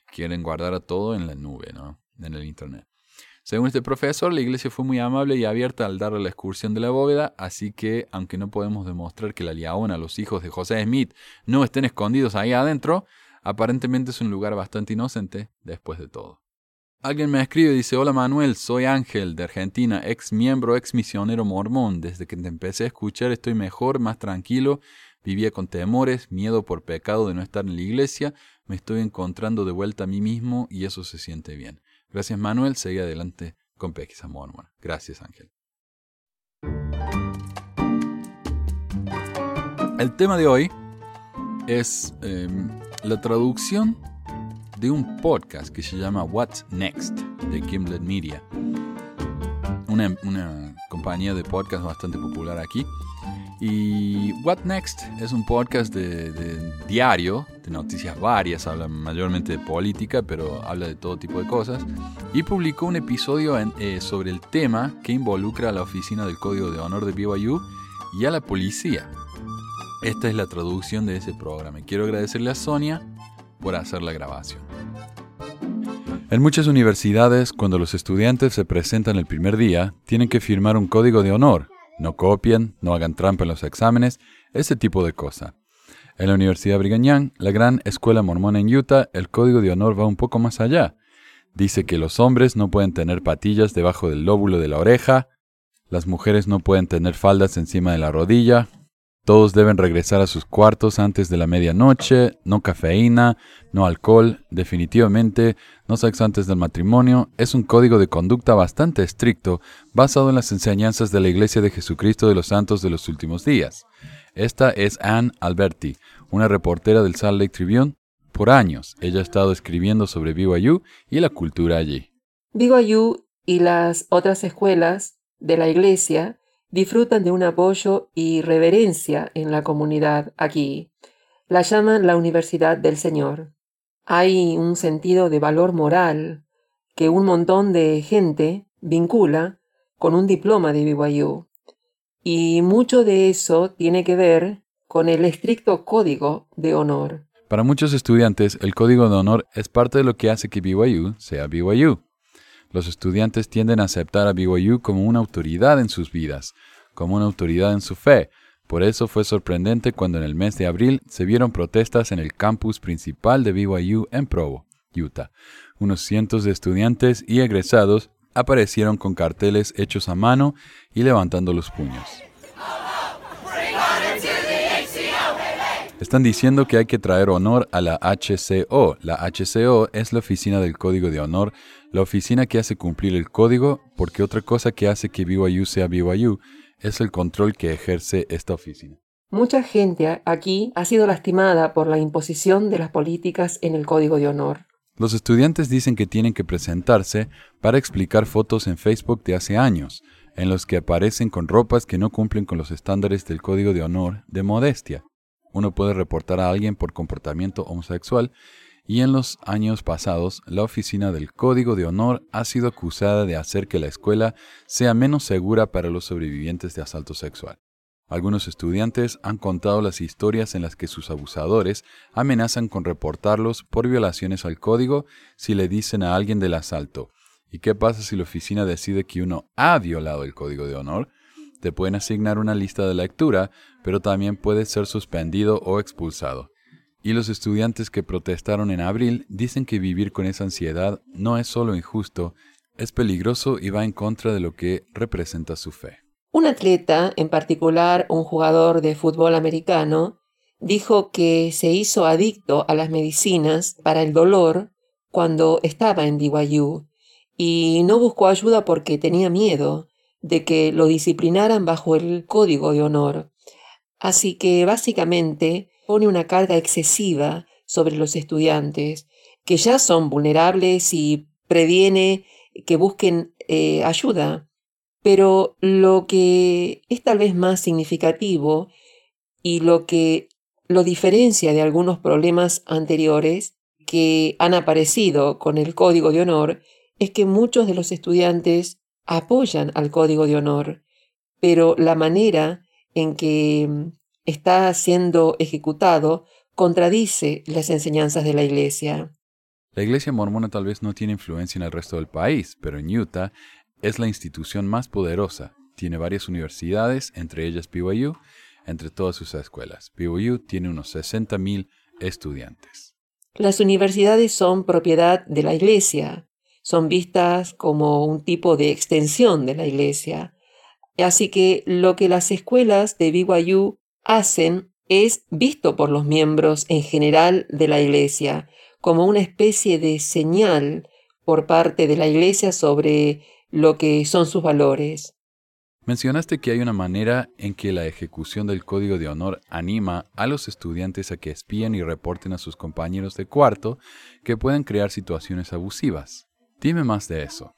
Quieren guardar a todo en la nube, ¿no? En el Internet. Según este profesor, la iglesia fue muy amable y abierta al darle la excursión de la bóveda, así que, aunque no podemos demostrar que la Liaona, los hijos de José Smith, no estén escondidos ahí adentro, aparentemente es un lugar bastante inocente después de todo. Alguien me escribe y dice, hola Manuel, soy Ángel de Argentina, ex miembro, ex misionero mormón. Desde que te empecé a escuchar estoy mejor, más tranquilo, vivía con temores, miedo por pecado de no estar en la iglesia, me estoy encontrando de vuelta a mí mismo y eso se siente bien. Gracias Manuel, seguí adelante con Pesquisa Mormona. Gracias Ángel. El tema de hoy es em, la traducción de un podcast que se llama What's Next de Gimlet Media. Una, una compañía de podcast bastante popular aquí y What Next es un podcast de, diario, de noticias varias, habla mayormente de política, pero habla de todo tipo de cosas. Y publicó un episodio eh, sobre el tema que involucra a la oficina del Código de Honor de BYU y a la policía. Esta es la traducción de ese programa. Quiero agradecerle a Sonia por hacer la grabación. En muchas universidades, cuando los estudiantes se presentan el primer día, tienen que firmar un código de honor no copien, no hagan trampa en los exámenes, ese tipo de cosa. En la Universidad Brigham Young, la gran escuela mormona en Utah, el código de honor va un poco más allá. Dice que los hombres no pueden tener patillas debajo del lóbulo de la oreja, las mujeres no pueden tener faldas encima de la rodilla, todos deben regresar a sus cuartos antes de la medianoche, no cafeína, no alcohol, definitivamente, no sexo antes del matrimonio. Es un código de conducta bastante estricto, basado en las enseñanzas de la Iglesia de Jesucristo de los Santos de los Últimos Días. Esta es Anne Alberti, una reportera del Salt Lake Tribune. Por años, ella ha estado escribiendo sobre BYU y la cultura allí. BYU y las otras escuelas de la Iglesia disfrutan de un apoyo y reverencia en la comunidad aquí. La llaman la Universidad del Señor. Hay un sentido de valor moral que un montón de gente vincula con un diploma de BYU. Y mucho de eso tiene que ver con el estricto código de honor. Para muchos estudiantes, el código de honor es parte de lo que hace que BYU sea BYU. Los estudiantes tienden a aceptar a BYU como una autoridad en sus vidas, como una autoridad en su fe. Por eso fue sorprendente cuando en el mes de abril se vieron protestas en el campus principal de BYU en Provo, Utah. Unos cientos de estudiantes y egresados aparecieron con carteles hechos a mano y levantando los puños. Están diciendo que hay que traer honor a la HCO. La HCO es la oficina del Código de Honor, la oficina que hace cumplir el código, porque otra cosa que hace que BYU sea BYU es el control que ejerce esta oficina. Mucha gente aquí ha sido lastimada por la imposición de las políticas en el Código de Honor. Los estudiantes dicen que tienen que presentarse para explicar fotos en Facebook de hace años, en los que aparecen con ropas que no cumplen con los estándares del Código de Honor de modestia. Uno puede reportar a alguien por comportamiento homosexual y en los años pasados la oficina del Código de Honor ha sido acusada de hacer que la escuela sea menos segura para los sobrevivientes de asalto sexual. Algunos estudiantes han contado las historias en las que sus abusadores amenazan con reportarlos por violaciones al código si le dicen a alguien del asalto. ¿Y qué pasa si la oficina decide que uno ha violado el código de honor? Te pueden asignar una lista de lectura, pero también puede ser suspendido o expulsado. Y los estudiantes que protestaron en abril dicen que vivir con esa ansiedad no es solo injusto, es peligroso y va en contra de lo que representa su fe. Un atleta, en particular un jugador de fútbol americano, dijo que se hizo adicto a las medicinas para el dolor cuando estaba en BYU y no buscó ayuda porque tenía miedo de que lo disciplinaran bajo el código de honor. Así que básicamente pone una carga excesiva sobre los estudiantes, que ya son vulnerables y previene que busquen eh, ayuda. Pero lo que es tal vez más significativo y lo que lo diferencia de algunos problemas anteriores que han aparecido con el código de honor es que muchos de los estudiantes apoyan al código de honor, pero la manera en que está siendo ejecutado contradice las enseñanzas de la Iglesia. La Iglesia mormona tal vez no tiene influencia en el resto del país, pero en Utah es la institución más poderosa. Tiene varias universidades, entre ellas BYU, entre todas sus escuelas. BYU tiene unos 60.000 estudiantes. Las universidades son propiedad de la Iglesia, son vistas como un tipo de extensión de la Iglesia. Así que lo que las escuelas de BYU hacen es visto por los miembros en general de la Iglesia como una especie de señal por parte de la Iglesia sobre lo que son sus valores. Mencionaste que hay una manera en que la ejecución del código de honor anima a los estudiantes a que espíen y reporten a sus compañeros de cuarto que pueden crear situaciones abusivas. Dime más de eso.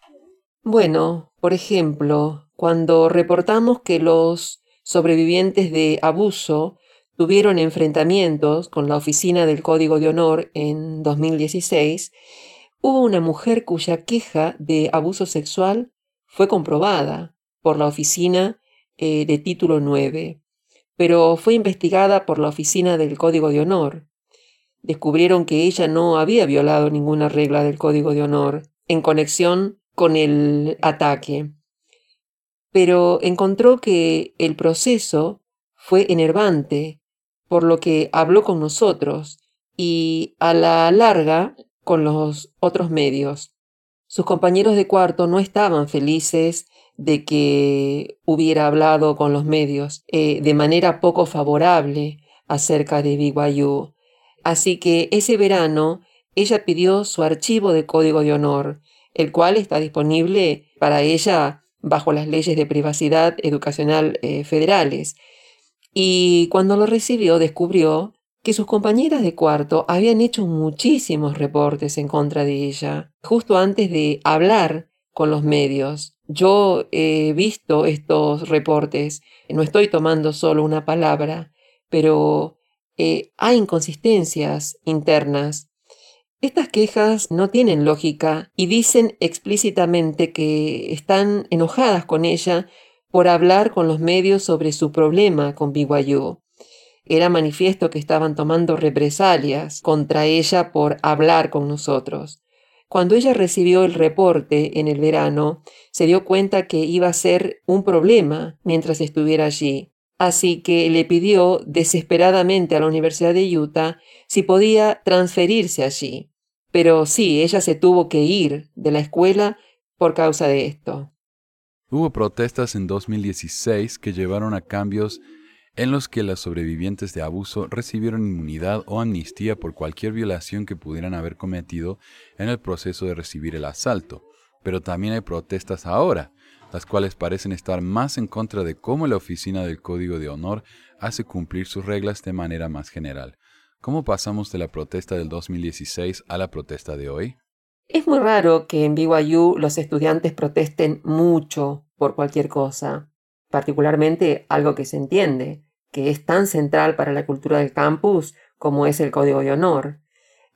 Bueno, por ejemplo, cuando reportamos que los sobrevivientes de abuso tuvieron enfrentamientos con la Oficina del Código de Honor en 2016, hubo una mujer cuya queja de abuso sexual fue comprobada por la Oficina eh, de Título 9, pero fue investigada por la Oficina del Código de Honor. Descubrieron que ella no había violado ninguna regla del Código de Honor en conexión con el ataque pero encontró que el proceso fue enervante, por lo que habló con nosotros y a la larga con los otros medios. Sus compañeros de cuarto no estaban felices de que hubiera hablado con los medios eh, de manera poco favorable acerca de BYU. Así que ese verano ella pidió su archivo de código de honor, el cual está disponible para ella bajo las leyes de privacidad educacional eh, federales. Y cuando lo recibió descubrió que sus compañeras de cuarto habían hecho muchísimos reportes en contra de ella, justo antes de hablar con los medios. Yo he visto estos reportes, no estoy tomando solo una palabra, pero eh, hay inconsistencias internas estas quejas no tienen lógica y dicen explícitamente que están enojadas con ella por hablar con los medios sobre su problema con BYU. Era manifiesto que estaban tomando represalias contra ella por hablar con nosotros. Cuando ella recibió el reporte en el verano, se dio cuenta que iba a ser un problema mientras estuviera allí. Así que le pidió desesperadamente a la Universidad de Utah si podía transferirse allí. Pero sí, ella se tuvo que ir de la escuela por causa de esto. Hubo protestas en 2016 que llevaron a cambios en los que las sobrevivientes de abuso recibieron inmunidad o amnistía por cualquier violación que pudieran haber cometido en el proceso de recibir el asalto. Pero también hay protestas ahora, las cuales parecen estar más en contra de cómo la Oficina del Código de Honor hace cumplir sus reglas de manera más general. ¿Cómo pasamos de la protesta del 2016 a la protesta de hoy? Es muy raro que en BYU los estudiantes protesten mucho por cualquier cosa, particularmente algo que se entiende, que es tan central para la cultura del campus como es el Código de Honor.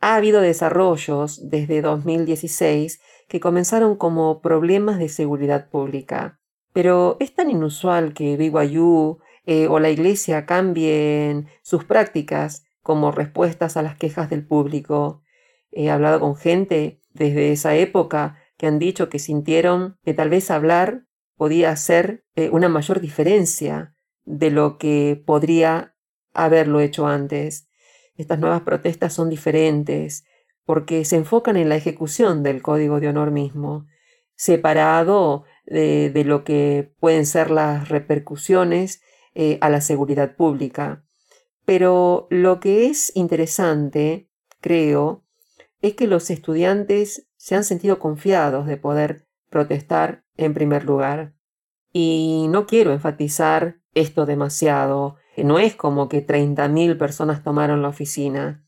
Ha habido desarrollos desde 2016 que comenzaron como problemas de seguridad pública. Pero es tan inusual que BYU eh, o la iglesia cambien sus prácticas como respuestas a las quejas del público. He hablado con gente desde esa época que han dicho que sintieron que tal vez hablar podía hacer eh, una mayor diferencia de lo que podría haberlo hecho antes. Estas nuevas protestas son diferentes, porque se enfocan en la ejecución del código de honor mismo, separado de, lo que pueden ser las repercusiones eh, a la seguridad pública. Pero lo que es interesante, creo, es que los estudiantes se han sentido confiados de poder protestar en primer lugar. Y no quiero enfatizar esto demasiado. No es como que 30.000 personas tomaron la oficina.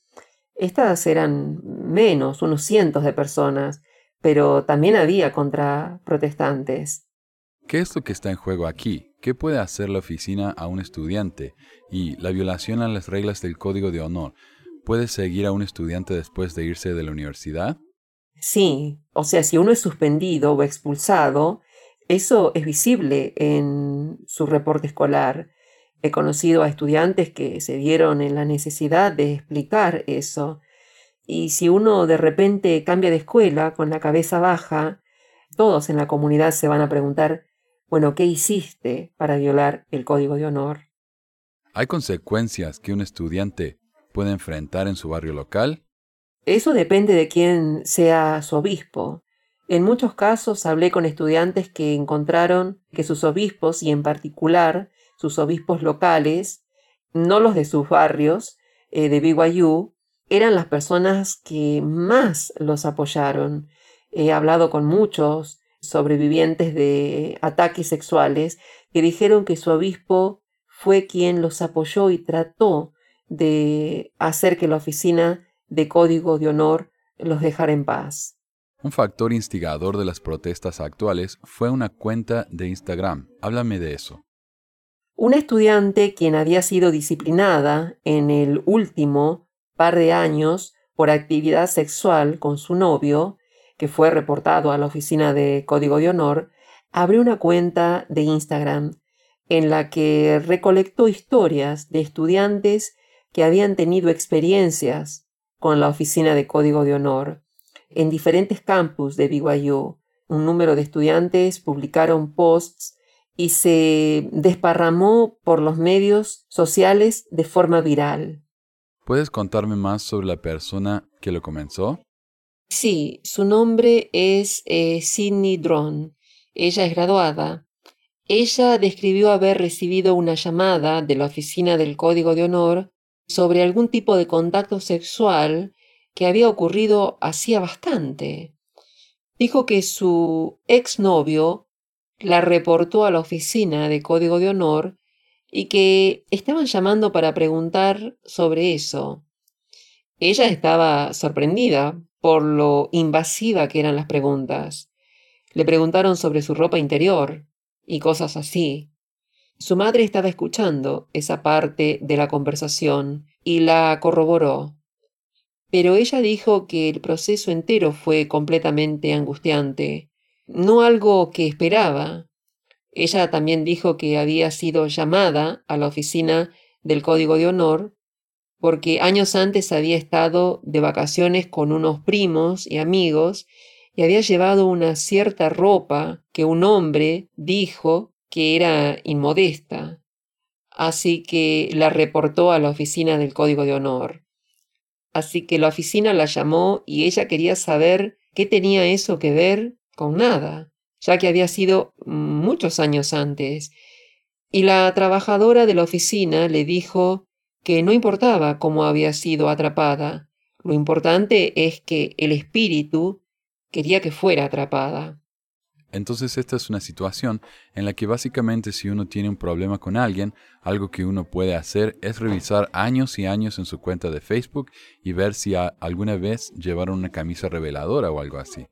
Estas eran menos, unos cientos de personas, pero también había contra protestantes. ¿Qué es lo que está en juego aquí? ¿Qué puede hacer la oficina a un estudiante? Y la violación a las reglas del Código de Honor, ¿puede seguir a un estudiante después de irse de la universidad? Sí, o sea, si uno es suspendido o expulsado, eso es visible en su reporte escolar. He conocido a estudiantes que se vieron en la necesidad de explicar eso. Y si uno de repente cambia de escuela con la cabeza baja, todos en la comunidad se van a preguntar, bueno, ¿qué hiciste para violar el código de honor? ¿Hay consecuencias que un estudiante puede enfrentar en su barrio local? Eso depende de quién sea su obispo. En muchos casos hablé con estudiantes que encontraron que sus obispos, y en particular sus obispos locales, no los de sus barrios eh, de BYU, eran las personas que más los apoyaron. He hablado con muchos sobrevivientes de ataques sexuales que dijeron que su obispo fue quien los apoyó y trató de hacer que la oficina de código de honor los dejara en paz. Un factor instigador de las protestas actuales fue una cuenta de Instagram. Háblame de eso. Una estudiante quien había sido disciplinada en el último par de años por actividad sexual con su novio, que fue reportado a la oficina de Código de Honor, abrió una cuenta de Instagram en la que recolectó historias de estudiantes que habían tenido experiencias con la oficina de Código de Honor en diferentes campus de BYU. Un número de estudiantes publicaron posts y se desparramó por los medios sociales de forma viral. ¿Puedes contarme más sobre la persona que lo comenzó? Sí, su nombre es eh, Sidney Drone. Ella es graduada. Ella describió haber recibido una llamada de la oficina del Código de Honor sobre algún tipo de contacto sexual que había ocurrido hacía bastante. Dijo que su exnovio la reportó a la oficina de Código de Honor y que estaban llamando para preguntar sobre eso. Ella estaba sorprendida por lo invasiva que eran las preguntas. Le preguntaron sobre su ropa interior y cosas así. Su madre estaba escuchando esa parte de la conversación y la corroboró pero ella dijo que el proceso entero fue completamente angustiante, no algo que esperaba. Ella también dijo que había sido llamada a la oficina del Código de Honor porque años antes había estado de vacaciones con unos primos y amigos y había llevado una cierta ropa que un hombre dijo que era inmodesta. Así que la reportó a la oficina del Código de Honor. Así que la oficina la llamó y ella quería saber qué tenía eso que ver con nada, ya que había sido muchos años antes. Y la trabajadora de la oficina le dijo que no importaba cómo había sido atrapada, lo importante es que el espíritu quería que fuera atrapada. Entonces esta es una situación en la que básicamente si uno tiene un problema con alguien, algo que uno puede hacer es revisar años y años en su cuenta de Facebook y ver si alguna vez llevaron una camisa reveladora o algo así.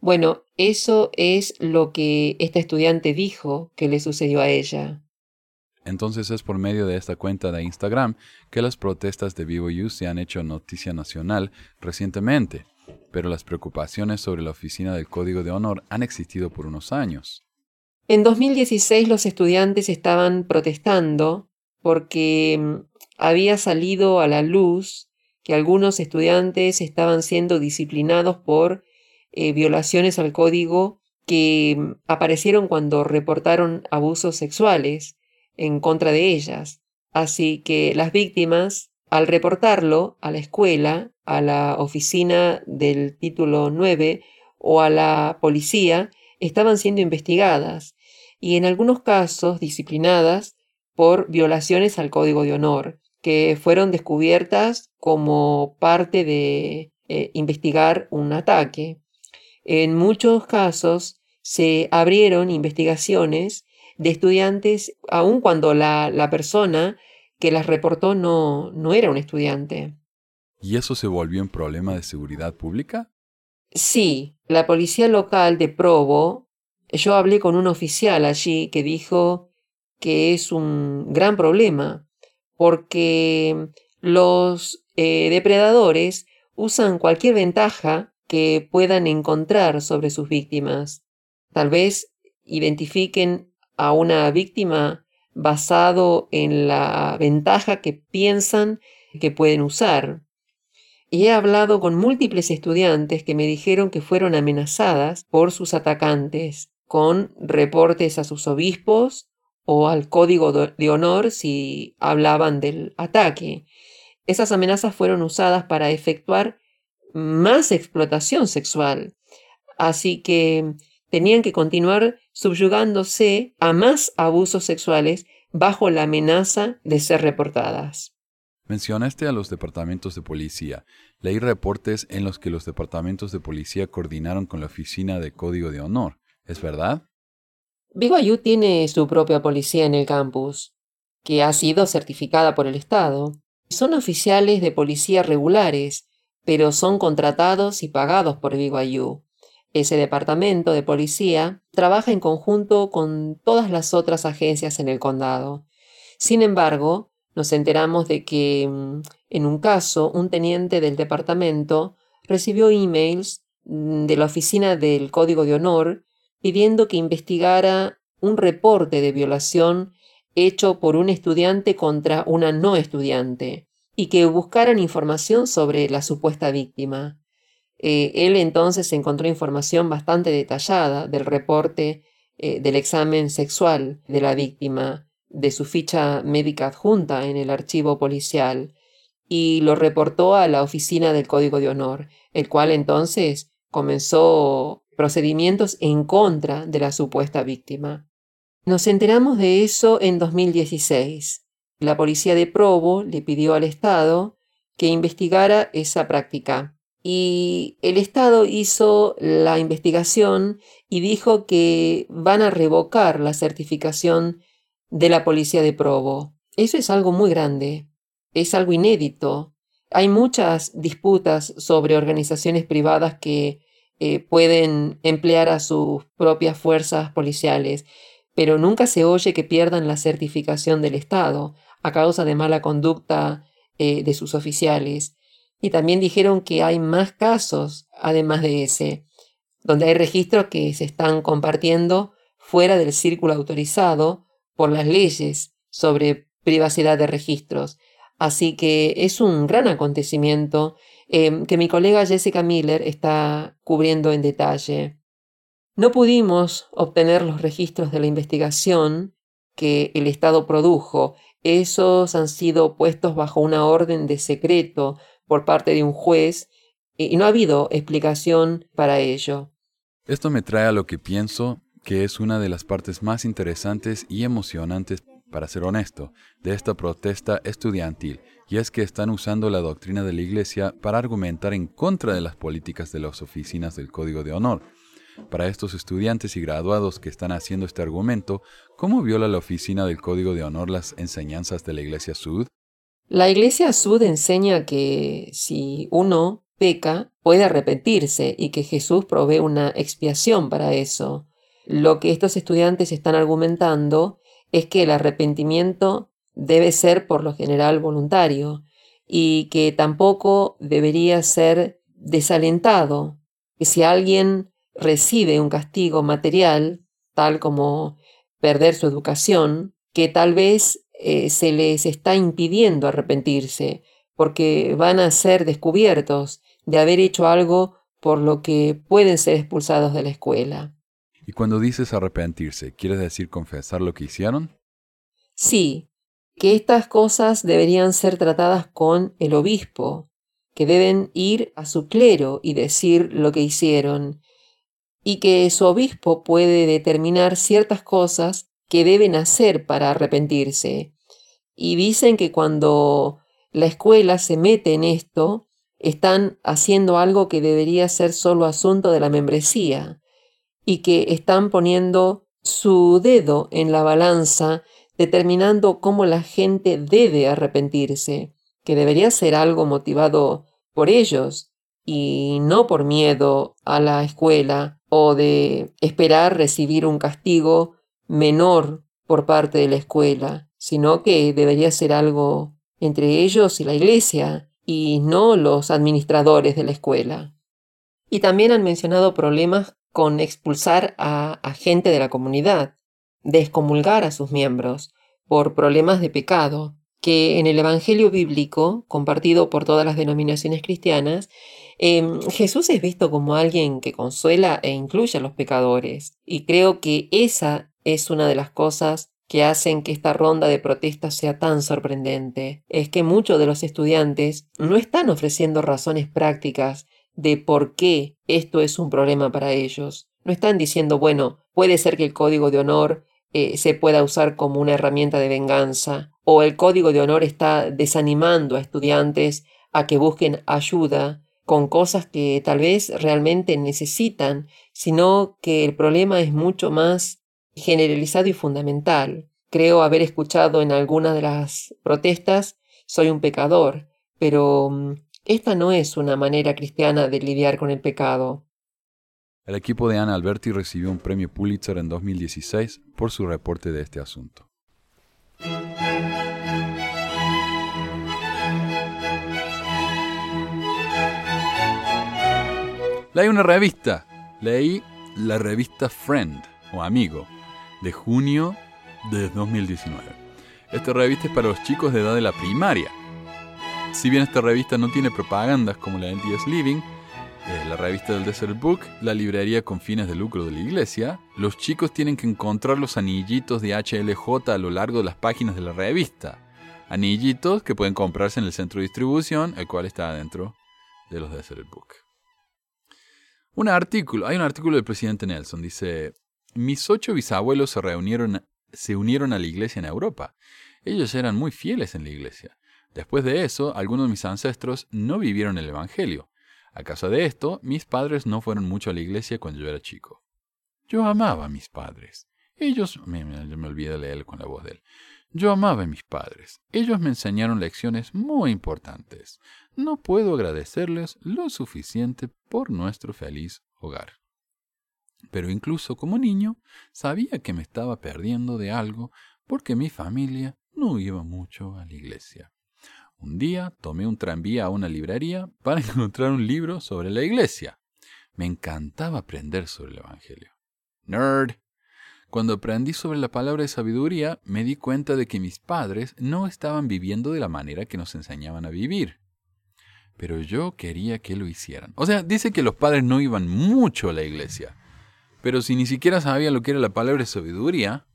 Bueno, eso es lo que esta estudiante dijo que le sucedió a ella. Entonces es por medio de esta cuenta de Instagram que las protestas de Vivo You se han hecho noticia nacional recientemente, pero las preocupaciones sobre la oficina del Código de Honor han existido por unos años. En 2016 los estudiantes estaban protestando porque mm, había salido a la luz que algunos estudiantes estaban siendo disciplinados por eh, violaciones al código que mm, aparecieron cuando reportaron abusos sexuales en contra de ellas. Así que las víctimas, al reportarlo a la escuela, a la oficina del título 9 o a la policía, estaban siendo investigadas y en algunos casos disciplinadas por violaciones al código de honor, que fueron descubiertas como parte de eh, investigar un ataque. En muchos casos se abrieron investigaciones de estudiantes, aun cuando la, la persona que las reportó no, no era un estudiante. ¿Y eso se volvió un problema de seguridad pública? Sí, la policía local de Provo, yo hablé con un oficial allí que dijo que es un gran problema porque los eh, depredadores usan cualquier ventaja que puedan encontrar sobre sus víctimas. Tal vez identifiquen a una víctima basado en la ventaja que piensan que pueden usar. Y he hablado con múltiples estudiantes que me dijeron que fueron amenazadas por sus atacantes con reportes a sus obispos o al código de honor si hablaban del ataque. Esas amenazas fueron usadas para efectuar más explotación sexual. Así que tenían que continuar subyugándose a más abusos sexuales bajo la amenaza de ser reportadas. Mencionaste a los departamentos de policía. Leí reportes en los que los departamentos de policía coordinaron con la Oficina de Código de Honor. ¿Es verdad? BYU tiene su propia policía en el campus, que ha sido certificada por el Estado. Son oficiales de policía regulares, pero son contratados y pagados por BYU. Ese departamento de policía trabaja en conjunto con todas las otras agencias en el condado. Sin embargo, nos enteramos de que mm, en un caso un teniente del departamento recibió emails mm, de la oficina del Código de Honor pidiendo que investigara un reporte de violación hecho por un estudiante contra una no estudiante y que buscaran información sobre la supuesta víctima. Eh, él entonces encontró información bastante detallada del reporte eh, del examen sexual de la víctima, de su ficha médica adjunta en el archivo policial, y lo reportó a la oficina del Código de Honor, el cual entonces comenzó procedimientos en contra de la supuesta víctima. Nos enteramos de eso en 2016. La policía de Provo le pidió al Estado que investigara esa práctica y el Estado hizo la investigación y dijo que van a revocar la certificación de la policía de Provo. Eso es algo muy grande, es algo inédito. Hay muchas disputas sobre organizaciones privadas que eh, pueden emplear a sus propias fuerzas policiales, pero nunca se oye que pierdan la certificación del Estado a causa de mala conducta eh, de sus oficiales. Y también dijeron que hay más casos, además de ese, donde hay registros que se están compartiendo fuera del círculo autorizado por las leyes sobre privacidad de registros. Así que es un gran acontecimiento em, que mi colega Jessica Miller está cubriendo en detalle. No pudimos obtener los registros de la investigación que el Estado produjo. Esos han sido puestos bajo una orden de secreto por parte de un juez y no ha habido explicación para ello. Esto me trae a lo que pienso que es una de las partes más interesantes y emocionantes, para ser honesto, de esta protesta estudiantil, y es que están usando la doctrina de la Iglesia para argumentar en contra de las políticas de las oficinas del Código de Honor. Para estos estudiantes y graduados que están haciendo este argumento, ¿cómo viola la oficina del Código de Honor las enseñanzas de la Iglesia Sud? La Iglesia Sud enseña que si uno peca, puede arrepentirse y que Jesús provee una expiación para eso. Lo que estos estudiantes están argumentando es que el arrepentimiento debe ser por lo general voluntario y que tampoco debería ser desalentado, que si alguien recibe un castigo material, tal como perder su educación, que tal vez eh, se les está impidiendo arrepentirse, porque van a ser descubiertos de haber hecho algo por lo que pueden ser expulsados de la escuela. Y cuando dices arrepentirse, ¿quieres decir confesar lo que hicieron? Sí, que estas cosas deberían ser tratadas con el obispo, que deben ir a su clero y decir lo que hicieron, y que su obispo puede determinar ciertas cosas que deben hacer para arrepentirse. Y dicen que cuando la escuela se mete en esto, están haciendo algo que debería ser solo asunto de la membresía y que están poniendo su dedo en la balanza determinando cómo la gente debe arrepentirse, que debería ser algo motivado por ellos y no por miedo a la escuela o de esperar recibir un castigo menor por parte de la escuela, sino que debería ser algo entre ellos y la iglesia, y no los administradores de la escuela. Y también han mencionado problemas con expulsar a, gente de la comunidad, de excomulgar a sus miembros por problemas de pecado, que en el Evangelio bíblico, compartido por todas las denominaciones cristianas, em, Jesús es visto como alguien que consuela e incluye a los pecadores. Y creo que esa es una de las cosas que hacen que esta ronda de protestas sea tan sorprendente. Es que muchos de los estudiantes no están ofreciendo razones prácticas de por qué esto es un problema para ellos. No están diciendo, bueno, puede ser que el código de honor eh, se pueda usar como una herramienta de venganza, o el código de honor está desanimando a estudiantes a que busquen ayuda con cosas que tal vez realmente necesitan, sino que el problema es mucho más generalizado y fundamental. Creo haber escuchado en algunas de las protestas, soy un pecador, pero mm, esta no es una manera cristiana de lidiar con el pecado. El equipo de Ana Alberti recibió un premio Pulitzer en 2016 por su reporte de este asunto. Leí una revista. Leí la revista Friend o Amigo de junio de 2019. Esta revista es para los chicos de edad de la primaria. Si bien esta revista no tiene propagandas como la DS Living, eh, la revista del Desert Book, la librería con fines de lucro de la iglesia, los chicos tienen que encontrar los anillitos de HLJ a lo largo de las páginas de la revista. Anillitos que pueden comprarse en el centro de distribución, el cual está dentro de los Desert Book. Un artículo, hay un artículo del presidente Nelson, dice, mis ocho bisabuelos se reunieron, se unieron a la iglesia en Europa. Ellos eran muy fieles en la iglesia. Después de eso, algunos de mis ancestros no vivieron el Evangelio. A causa de esto, mis padres no fueron mucho a la iglesia cuando yo era chico. Yo amaba a mis padres. Ellos... Me, me, me leer con la voz de él. Yo amaba a mis padres. Ellos me enseñaron lecciones muy importantes. No puedo agradecerles lo suficiente por nuestro feliz hogar. Pero incluso como niño sabía que me estaba perdiendo de algo porque mi familia no iba mucho a la iglesia. Un día tomé un tranvía a una librería para encontrar un libro sobre la iglesia. Me encantaba aprender sobre el Evangelio. Nerd. Cuando aprendí sobre la palabra de sabiduría, me di cuenta de que mis padres no estaban viviendo de la manera que nos enseñaban a vivir. Pero yo quería que lo hicieran. O sea, dice que los padres no iban mucho a la iglesia, pero si ni siquiera sabía lo que era la palabra sabiduría,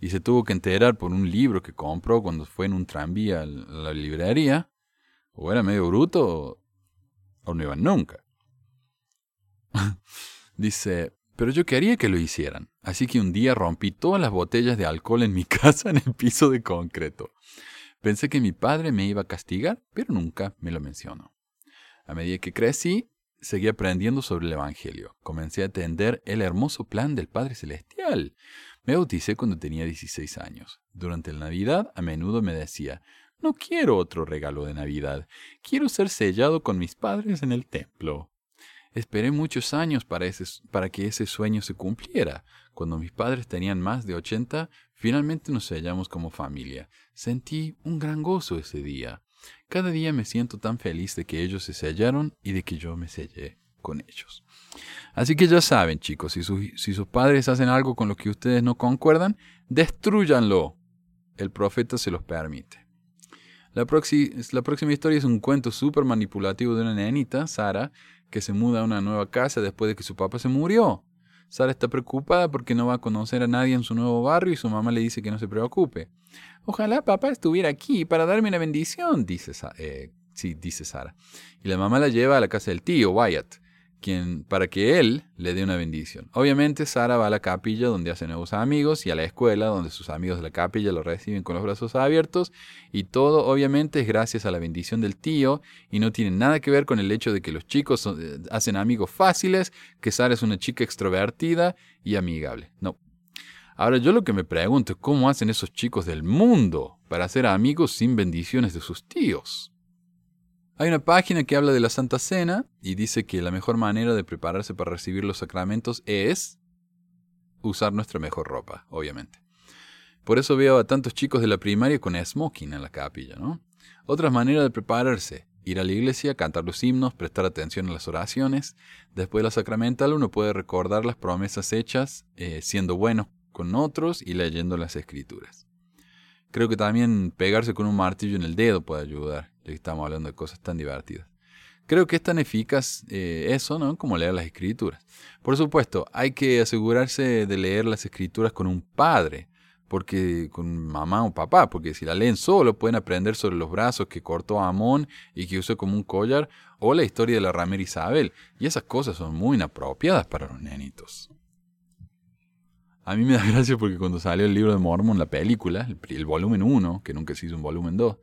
y se tuvo que enterar por un libro que compró cuando fue en un tranvía a la librería, o era medio bruto o, no iban nunca. Dice, pero yo quería que lo hicieran. Así que un día rompí todas las botellas de alcohol en mi casa en el piso de concreto. Pensé que mi padre me iba a castigar, pero nunca me lo mencionó. A medida que crecí, seguí aprendiendo sobre el Evangelio. Comencé a entender el hermoso plan del Padre Celestial. Me bauticé cuando tenía 16 años. Durante la Navidad a menudo me decía, no quiero otro regalo de Navidad, quiero ser sellado con mis padres en el templo. Esperé muchos años para, para que ese sueño se cumpliera. Cuando mis padres tenían más de 80, finalmente nos sellamos como familia. Sentí un gran gozo ese día. Cada día me siento tan feliz de que ellos se sellaron y de que yo me sellé con ellos. Así que ya saben, chicos, si, si sus padres hacen algo con lo que ustedes no concuerdan, destruyanlo. El profeta se los permite. La, la próxima historia es un cuento súper manipulativo de una nenita, Sara, que se muda a una nueva casa después de que su papá se murió. Sara está preocupada porque no va a conocer a nadie en su nuevo barrio y su mamá le dice que no se preocupe. Ojalá papá estuviera aquí para darme una bendición, dice, eh, sí, dice Sara. Y la mamá la lleva a la casa del tío, Wyatt para que él le dé una bendición. Obviamente Sara va a la capilla donde hace nuevos amigos y a la escuela donde sus amigos de la capilla lo reciben con los brazos abiertos y todo obviamente es gracias a la bendición del tío y no tiene nada que ver con el hecho de que los chicos eh, hacen amigos fáciles, que Sara es una chica extrovertida y amigable. No. Ahora yo lo que me pregunto es cómo hacen esos chicos del mundo para hacer amigos sin bendiciones de sus tíos. Hay una página que habla de la Santa Cena y dice que la mejor manera de prepararse para recibir los sacramentos es usar nuestra mejor ropa, obviamente. Por eso veo a tantos chicos de la primaria con smoking en la capilla, ¿no? Otras maneras de prepararse, ir a la iglesia, cantar los himnos, prestar atención a las oraciones. Después de la sacramental uno puede recordar las promesas hechas, eh, siendo bueno con otros y leyendo las escrituras. Creo que también pegarse con un martillo en el dedo puede ayudar estamos hablando de cosas tan divertidas. Creo que es tan eficaz eh, eso, ¿no? Como leer las escrituras. Por supuesto, hay que asegurarse de leer las escrituras con un padre, porque con mamá o papá, porque si la leen solo pueden aprender sobre los brazos que cortó Amón y que usó como un collar, o la historia de la ramera Isabel, y esas cosas son muy inapropiadas para los nenitos. A mí me da gracia porque cuando salió el libro de Mormon, la película, el, el volumen 1, que nunca se hizo un volumen 2,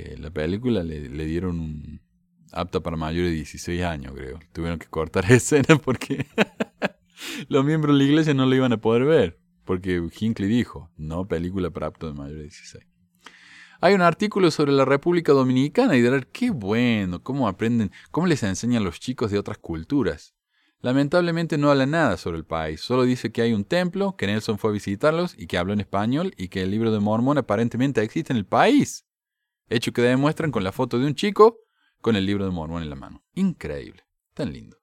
eh, la película le, dieron un apta para mayores de 16 años, creo. Tuvieron que cortar escena porque los miembros de la iglesia no lo iban a poder ver. Porque Hinckley dijo, no película para aptos de mayores de 16. Hay un artículo sobre la República Dominicana y dirán, qué bueno, cómo aprenden, cómo les enseñan los chicos de otras culturas. Lamentablemente no habla nada sobre el país, solo dice que hay un templo, que Nelson fue a visitarlos y que habló en español y que el libro de Mormón aparentemente existe en el país. Hecho que demuestran con la foto de un chico con el libro de Mormón en la mano. Increíble, tan lindo.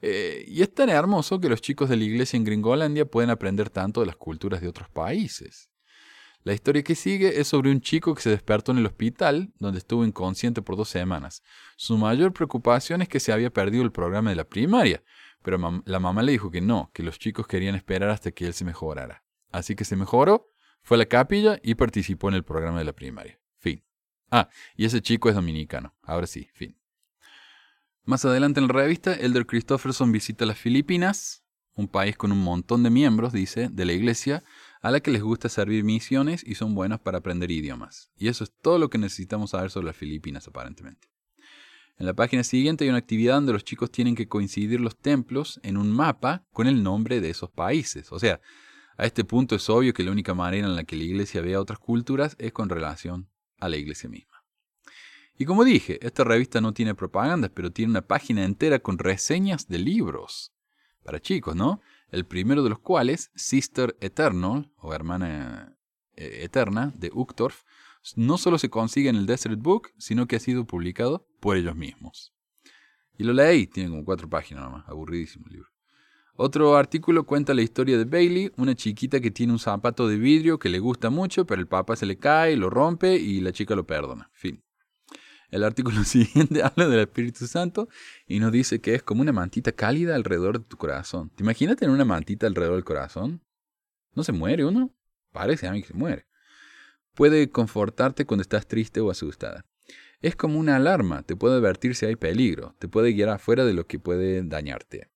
Eh, y es tan hermoso que los chicos de la iglesia en Gringolandia pueden aprender tanto de las culturas de otros países. La historia que sigue es sobre un chico que se despertó en el hospital, donde estuvo inconsciente por dos semanas. Su mayor preocupación es que se había perdido el programa de la primaria, pero la mamá le dijo que no, que los chicos querían esperar hasta que él se mejorara. Así que se mejoró, fue a la capilla y participó en el programa de la primaria. Ah, y ese chico es dominicano. Ahora sí, fin. Más adelante en la revista, Elder Christopherson visita las Filipinas, un país con un montón de miembros, dice, de la iglesia, a la que les gusta servir misiones y son buenos para aprender idiomas. Y eso es todo lo que necesitamos saber sobre las Filipinas, aparentemente. En la página siguiente hay una actividad donde los chicos tienen que coincidir los templos en un mapa con el nombre de esos países. O sea, a este punto es obvio que la única manera en la que la iglesia ve a otras culturas es con relación a la iglesia misma. Y como dije, esta revista no tiene propagandas, pero tiene una página entera con reseñas de libros. Para chicos, ¿no? El primero de los cuales, Sister Eternal, o Hermana eh, Eterna, de Uchtdorf, no solo se consigue en el Desert Book, sino que ha sido publicado por ellos mismos. Y lo leí, tiene como cuatro páginas nomás, aburridísimo el libro. Otro artículo cuenta la historia de Bailey, una chiquita que tiene un zapato de vidrio que le gusta mucho, pero el papá se le cae, lo rompe y la chica lo perdona. Fin. El artículo siguiente habla del Espíritu Santo y nos dice que es como una mantita cálida alrededor de tu corazón. ¿Te imaginas tener una mantita alrededor del corazón? ¿No se muere uno? Parece a mí que se muere. Puede confortarte cuando estás triste o asustada. Es como una alarma, te puede advertir si hay peligro, te puede guiar afuera de lo que puede dañarte.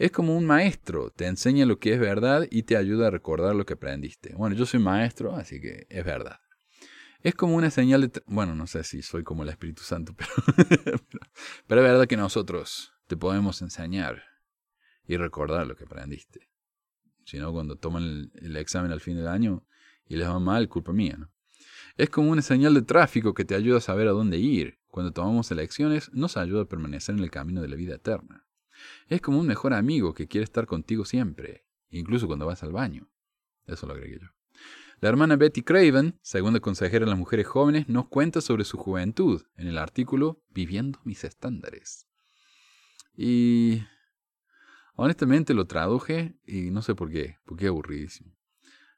Es como un maestro, te enseña lo que es verdad y te ayuda a recordar lo que aprendiste. Bueno, yo soy maestro, así que es verdad. Es como una señal de... Bueno, no sé si soy como el Espíritu Santo, pero, pero es verdad que nosotros te podemos enseñar y recordar lo que aprendiste. Si no, cuando toman el, el, examen al fin del año y les va mal, culpa mía. ¿no? Es como una señal de tráfico que te ayuda a saber a dónde ir. Cuando tomamos elecciones, nos ayuda a permanecer en el camino de la vida eterna. Es como un mejor amigo que quiere estar contigo siempre, incluso cuando vas al baño. Eso lo agregué yo. La hermana Betty Craven, segunda consejera de las mujeres jóvenes, nos cuenta sobre su juventud en el artículo Viviendo mis estándares. Y honestamente lo traduje y no sé por qué, porque es aburridísimo.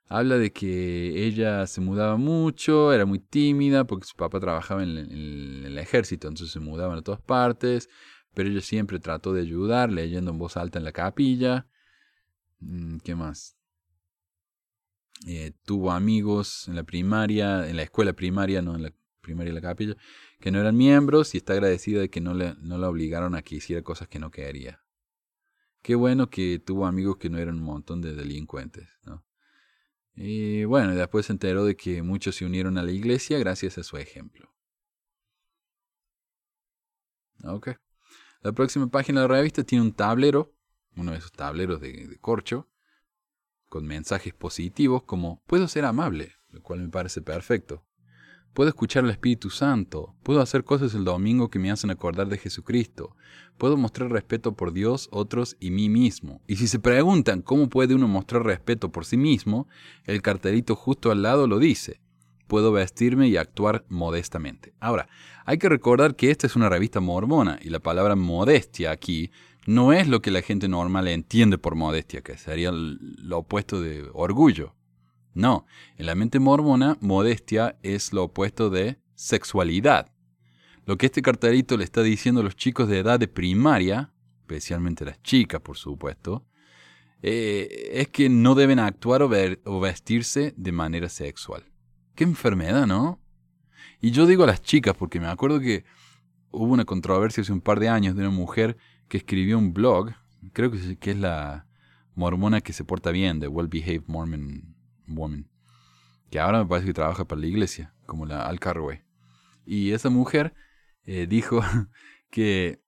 Habla de que ella se mudaba mucho, era muy tímida porque su papá trabajaba en, el ejército, entonces se mudaban a todas partes, pero ella siempre trató de ayudar leyendo en voz alta en la capilla. Mm, ¿Qué más? Eh, tuvo amigos en la primaria, en la escuela primaria, no en la primaria de la capilla, que no eran miembros y está agradecida de que no, le, no la obligaron a que hiciera cosas que no quería. Qué bueno que tuvo amigos que no eran un montón de delincuentes, ¿no? Y bueno, después se enteró de que muchos se unieron a la iglesia gracias a su ejemplo. Ok. La próxima página de la revista tiene un tablero, uno de esos tableros de, de corcho, con mensajes positivos como puedo ser amable, lo cual me parece perfecto. Puedo escuchar al Espíritu Santo, puedo hacer cosas el domingo que me hacen acordar de Jesucristo, puedo mostrar respeto por Dios, otros y mí mismo. Y si se preguntan cómo puede uno mostrar respeto por sí mismo, el cartelito justo al lado lo dice. Puedo vestirme y actuar modestamente. Ahora, hay que recordar que esta es una revista mormona y la palabra modestia aquí no es lo que la gente normal entiende por modestia, que sería lo opuesto de orgullo. No, en la mente mormona, modestia es lo opuesto de sexualidad. Lo que este cartelito le está diciendo a los chicos de edad de primaria, especialmente las chicas, por supuesto, eh, es que no deben actuar o, o vestirse de manera sexual. Qué enfermedad, ¿no? Y yo digo a las chicas porque me acuerdo que hubo una controversia hace un par de años de una mujer que escribió un blog, creo que es la mormona que se porta bien, The Well Behaved Mormon Woman, que ahora me parece que trabaja para la iglesia, como la Al. Y esa mujer eh, dijo que,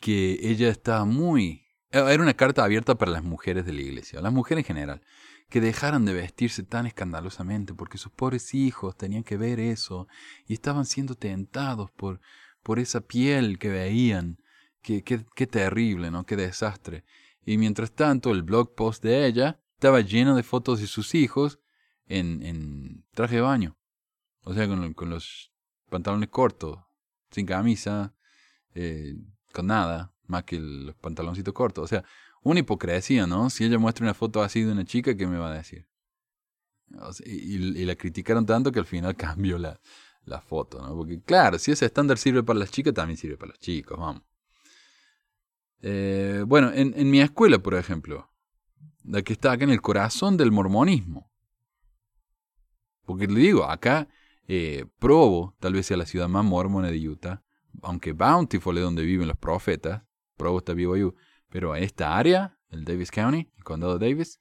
que ella estaba muy... Era una carta abierta para las mujeres de la iglesia, las mujeres en general, que dejaran de vestirse tan escandalosamente porque sus pobres hijos tenían que ver eso y estaban siendo tentados por, por esa piel que veían. Qué, qué, qué terrible, ¿no? Qué desastre. Y mientras tanto, el blog post de ella estaba lleno de fotos de sus hijos en, en traje de baño. O sea, con, con los pantalones cortos, sin camisa, eh, con nada, más que los pantaloncitos cortos. O sea, una hipocresía, ¿no? Si ella muestra una foto así de una chica, ¿qué me va a decir? y, y, la criticaron tanto que al final cambió la, la foto, ¿no? Porque claro, si ese estándar sirve para las chicas, también sirve para los chicos, vamos. Eh, bueno, en, en mi escuela, por ejemplo, la que está acá en el corazón del mormonismo. Porque le digo, acá eh, Provo, tal vez sea la ciudad más mormona de Utah, aunque Bountiful es donde viven los profetas, Provo está ahí, pero esta área, el Davis County, el condado de Davis,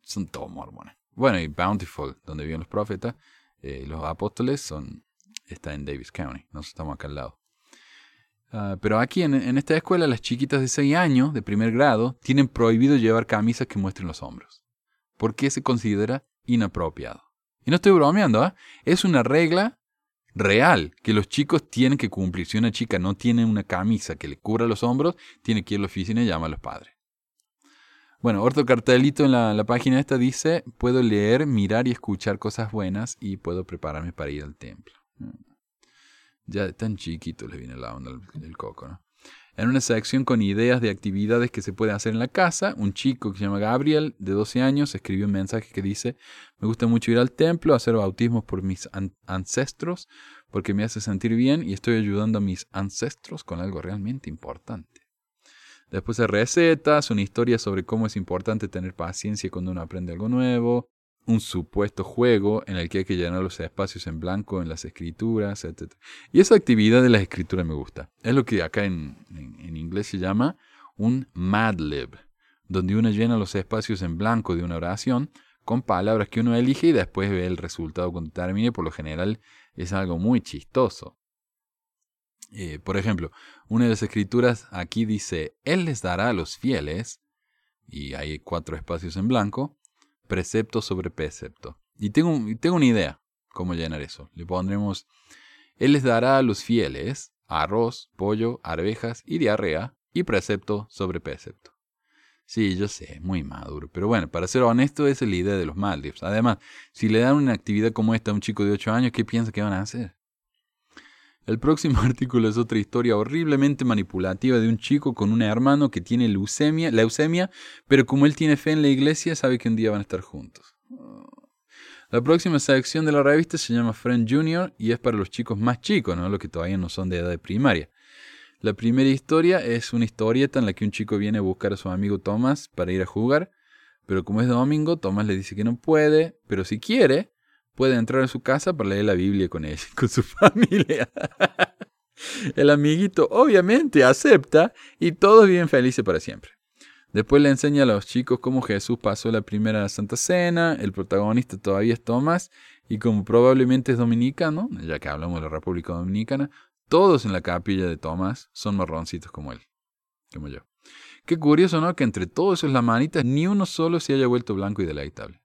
son todos mormones. Bueno, y Bountiful, donde viven los profetas, eh, los apóstoles, son, está en Davis County, nosotros estamos acá al lado. Uh, pero aquí en, en, esta escuela las chiquitas de 6 años, de primer grado, tienen prohibido llevar camisas que muestren los hombros. Porque se considera inapropiado. Y no estoy bromeando, ¿eh? es una regla real que los chicos tienen que cumplir. Si una chica no tiene una camisa que le cubra los hombros, tiene que ir a la oficina y llamar a los padres. Bueno, otro cartelito en la, la página esta dice, puedo leer, mirar y escuchar cosas buenas y puedo prepararme para ir al templo. Ya tan chiquito le viene la onda del coco, ¿no? En una sección con ideas de actividades que se puede hacer en la casa, un chico que se llama Gabriel, de 12 años, escribió un mensaje que dice, me gusta mucho ir al templo, hacer bautismos por mis an ancestros, porque me hace sentir bien y estoy ayudando a mis ancestros con algo realmente importante. Después hay recetas, una historia sobre cómo es importante tener paciencia cuando uno aprende algo nuevo, un supuesto juego en el que hay que llenar los espacios en blanco en las escrituras, etc. Y esa actividad de las escrituras me gusta. Es lo que acá en, en, inglés se llama un Madlib, donde uno llena los espacios en blanco de una oración con palabras que uno elige y después ve el resultado cuando termine. Por lo general es algo muy chistoso. Eh, por ejemplo, una de las escrituras aquí dice, Él les dará a los fieles, y hay cuatro espacios en blanco, precepto sobre precepto. Y tengo, tengo una idea cómo llenar eso. Le pondremos, Él les dará a los fieles arroz, pollo, arvejas y diarrea, y precepto sobre precepto. Sí, yo sé, muy maduro. Pero bueno, para ser honesto, esa es la idea de los Maldives. Además, si le dan una actividad como esta a un chico de 8 años, ¿qué piensa que van a hacer? El próximo artículo es otra historia horriblemente manipulativa de un chico con un hermano que tiene leucemia, leucemia, pero como él tiene fe en la iglesia, sabe que un día van a estar juntos. La próxima sección de la revista se llama Friend Junior y es para los chicos más chicos, ¿no? los que todavía no son de edad de primaria. La primera historia es una historieta en la que un chico viene a buscar a su amigo Thomas para ir a jugar, pero como es domingo, Thomas le dice que no puede, pero si quiere, puede entrar a su casa para leer la Biblia con él, con su familia. El amiguito obviamente acepta y todos viven felices para siempre. Después le enseña a los chicos cómo Jesús pasó la primera Santa Cena, el protagonista todavía es Thomas, y como probablemente es dominicano, ya que hablamos de la República Dominicana, todos en la capilla de Tomás son marroncitos como él, como yo. Qué curioso, ¿no? Que entre todos esos lamanitas ni uno solo se haya vuelto blanco y deleitable.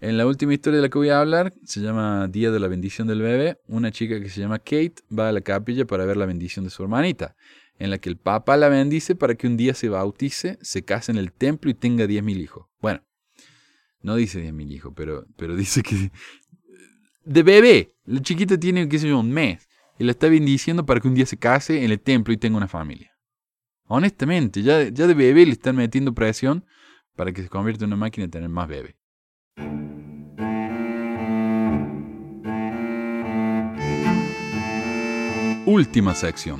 En la última historia de la que voy a hablar, se llama Día de la bendición del bebé, una chica que se llama Kate va a la capilla para ver la bendición de su hermanita, en la que el Papa la bendice para que un día se bautice, se case en el templo y tenga 10.000 hijos. Bueno, no dice 10.000 hijos, pero, pero dice que... De bebé, la chiquita tiene, qué sé yo, un mes y la está bendiciendo para que un día se case en el templo y tenga una familia. Honestamente, ya, ya de bebé le están metiendo presión para que se convierta en una máquina de tener más bebé. Última sección.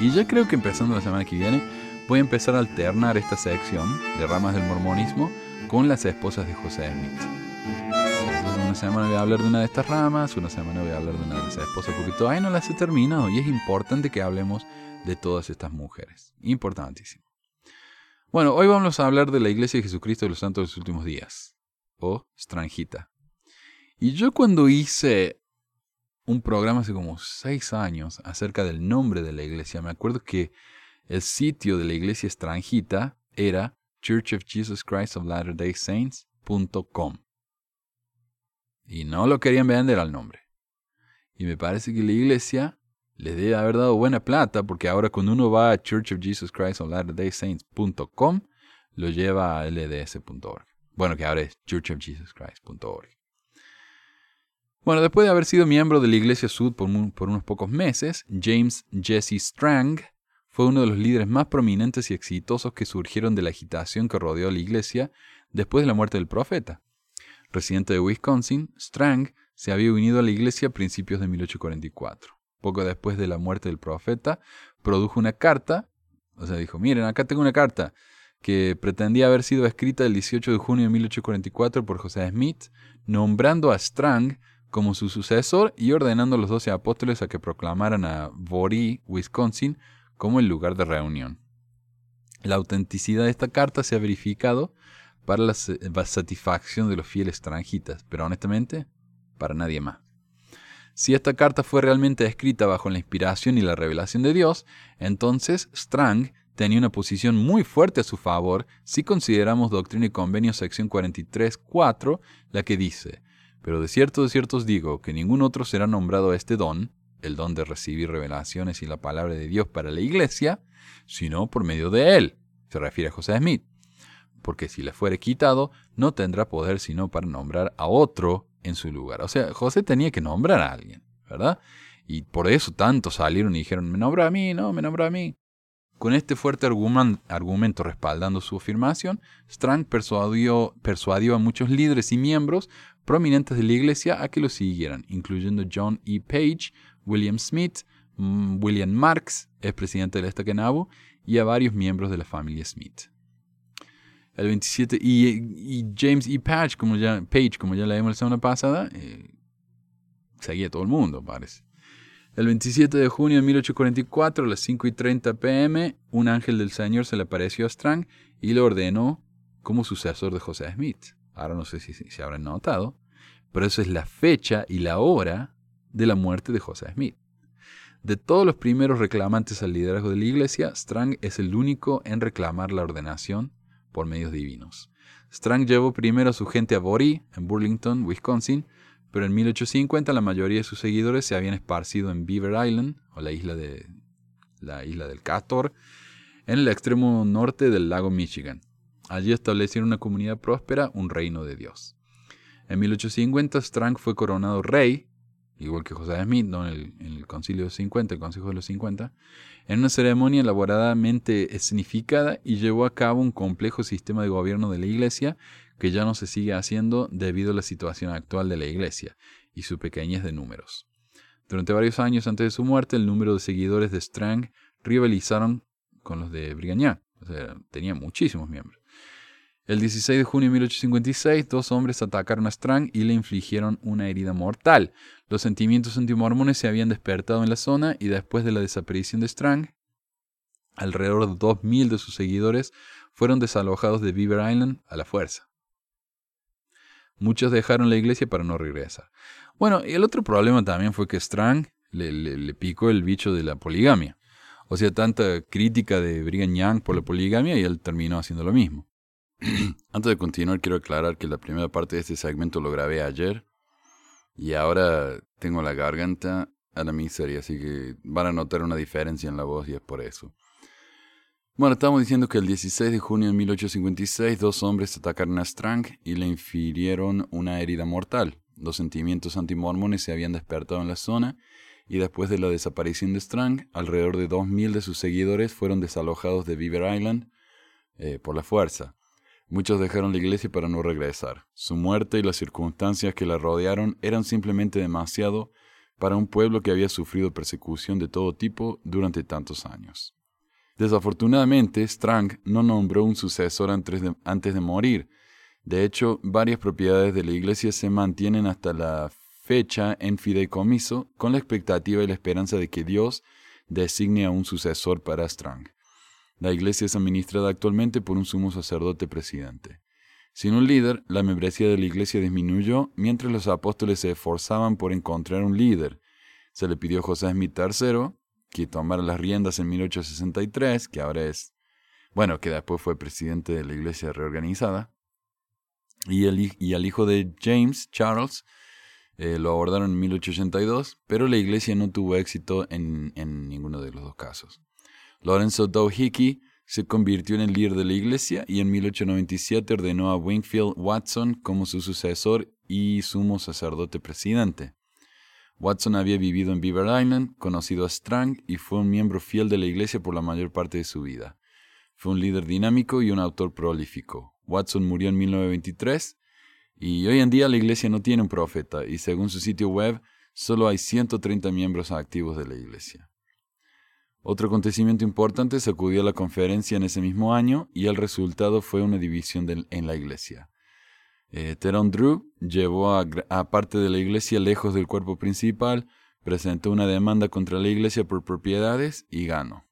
Y ya creo que empezando la semana que viene voy a empezar a alternar esta sección de ramas del mormonismo con las esposas de José Smith una semana voy a hablar de una de estas ramas, una semana voy a hablar de una de esas esposas, porque todavía no las he terminado y es importante que hablemos de todas estas mujeres. Importantísimo. Bueno, hoy vamos a hablar de la Iglesia de Jesucristo de los Santos de los Últimos Días, o Stranjita. Y yo cuando hice un programa hace como seis años acerca del nombre de la iglesia, me acuerdo que el sitio de la iglesia Stranjita era Church of Jesus Christ of Latter-day Saints.com. Y no lo querían vender al nombre. Y me parece que la iglesia les debe haber dado buena plata porque ahora cuando uno va a Church of Jesus Christ Latter-day Saints.com lo lleva a lds.org. Bueno, que ahora es churchofjesuschrist.org. Bueno, después de haber sido miembro de la Iglesia Sud por, por, unos pocos meses, James Jesse Strang fue uno de los líderes más prominentes y exitosos que surgieron de la agitación que rodeó la Iglesia después de la muerte del profeta. Residente de Wisconsin, Strang se había unido a la iglesia a principios de 1844. Poco después de la muerte del profeta, produjo una carta, o sea, dijo, miren, acá tengo una carta que pretendía haber sido escrita el 18 de junio de 1844 por José Smith, nombrando a Strang como su sucesor y ordenando a los doce apóstoles a que proclamaran a Bory, Wisconsin, como el lugar de reunión. La autenticidad de esta carta se ha verificado para la satisfacción de los fieles extranjitas, pero honestamente, para nadie más. Si esta carta fue realmente escrita bajo la inspiración y la revelación de Dios, entonces Strang tenía una posición muy fuerte a su favor si consideramos Doctrina y Convenio sección 43.4, la que dice, pero de cierto de cierto os digo que ningún otro será nombrado a este don, el don de recibir revelaciones y la palabra de Dios para la iglesia, sino por medio de él. Se refiere a José Smith porque si le fuere quitado, no tendrá poder sino para nombrar a otro en su lugar. O sea, José tenía que nombrar a alguien, ¿verdad? Y por eso tantos salieron y dijeron, me nombra a mí, no, me nombra a mí. Con este fuerte argumento respaldando su afirmación, Strang persuadió, a muchos líderes y miembros prominentes de la iglesia a que lo siguieran, incluyendo John E. Page, William Smith, mm, William Marks, expresidente del Estaquenabo, y a varios miembros de la familia Smith el 27. Y, James E. Page, como ya, Page, como ya la semana pasada, eh, seguía todo el mundo, parece. El 27 de junio de 1844, a las 5 y 30 pm, un ángel del Señor se le apareció a Strang y le ordenó como sucesor de José Smith. Ahora no sé si se habrán notado, pero esa es la fecha y la hora de la muerte de José Smith. De todos los primeros reclamantes al liderazgo de la iglesia, Strang es el único en reclamar la ordenación por medios divinos. Strang llevó primero a su gente a Bory, en Burlington, Wisconsin, pero en 1850 la mayoría de sus seguidores se habían esparcido en Beaver Island, o la isla, de, la isla del Castor, en el extremo norte del lago Michigan. Allí establecieron una comunidad próspera, un reino de Dios. En 1850 Strang fue coronado rey igual que José Smith, ¿no? en, el, Concilio de 50, el de los 50, en una ceremonia elaboradamente escenificada y llevó a cabo un complejo sistema de gobierno de la Iglesia que ya no se sigue haciendo debido a la situación actual de la Iglesia y su pequeñez de números. Durante varios años antes de su muerte, el número de seguidores de Strang rivalizaron con los de Brigañá, o sea, tenía muchísimos miembros. El 16 de junio de 1856, dos hombres atacaron a Strang y le infligieron una herida mortal. Los sentimientos antimormones se habían despertado en la zona y después de la desaparición de Strang, alrededor de 2.000 de sus seguidores fueron desalojados de Beaver Island a la fuerza. Muchos dejaron la iglesia para no regresar. Bueno, y el otro problema también fue que Strang le, le picó el bicho de la poligamia. O sea, tanta crítica de Brigham Young por la poligamia y él terminó haciendo lo mismo. Antes de continuar, quiero aclarar que la primera parte de este segmento lo grabé ayer y ahora tengo la garganta a la miseria, así que van a notar una diferencia en la voz y es por eso. Bueno, estamos diciendo que el 16 de junio de 1856 dos hombres atacaron a Strang y le infirieron una herida mortal. Los sentimientos antimormones se habían despertado en la zona y después de la desaparición de Strang, alrededor de 2.000 de sus seguidores fueron desalojados de Beaver Island eh, por la fuerza. Muchos dejaron la iglesia para no regresar. Su muerte y las circunstancias que la rodearon eran simplemente demasiado para un pueblo que había sufrido persecución de todo tipo durante tantos años. Desafortunadamente, Strang no nombró un sucesor antes de, antes de morir. De hecho, varias propiedades de la iglesia se mantienen hasta la fecha en fideicomiso con la expectativa y la esperanza de que Dios designe a un sucesor para Strang. La iglesia es administrada actualmente por un sumo sacerdote presidente. Sin un líder, la membresía de la iglesia disminuyó mientras los apóstoles se esforzaban por encontrar un líder. Se le pidió a José Smith III que tomara las riendas en 1863, que ahora es, bueno, que después fue presidente de la iglesia reorganizada, y, el, y al hijo de James, Charles, eh, lo abordaron en 1882, pero la iglesia no tuvo éxito en, en ninguno de los dos casos. Lorenzo Hickey se convirtió en el líder de la iglesia y en 1897 ordenó a Wingfield Watson como su sucesor y sumo sacerdote presidente. Watson había vivido en Beaver Island, conocido a Strang y fue un miembro fiel de la iglesia por la mayor parte de su vida. Fue un líder dinámico y un autor prolífico. Watson murió en 1923 y hoy en día la iglesia no tiene un profeta y según su sitio web solo hay 130 miembros activos de la iglesia. Otro acontecimiento importante sacudió la conferencia en ese mismo año y el resultado fue una división en la iglesia. Eh, Teron Drew llevó a, a, parte de la iglesia lejos del cuerpo principal, presentó una demanda contra la iglesia por propiedades y ganó.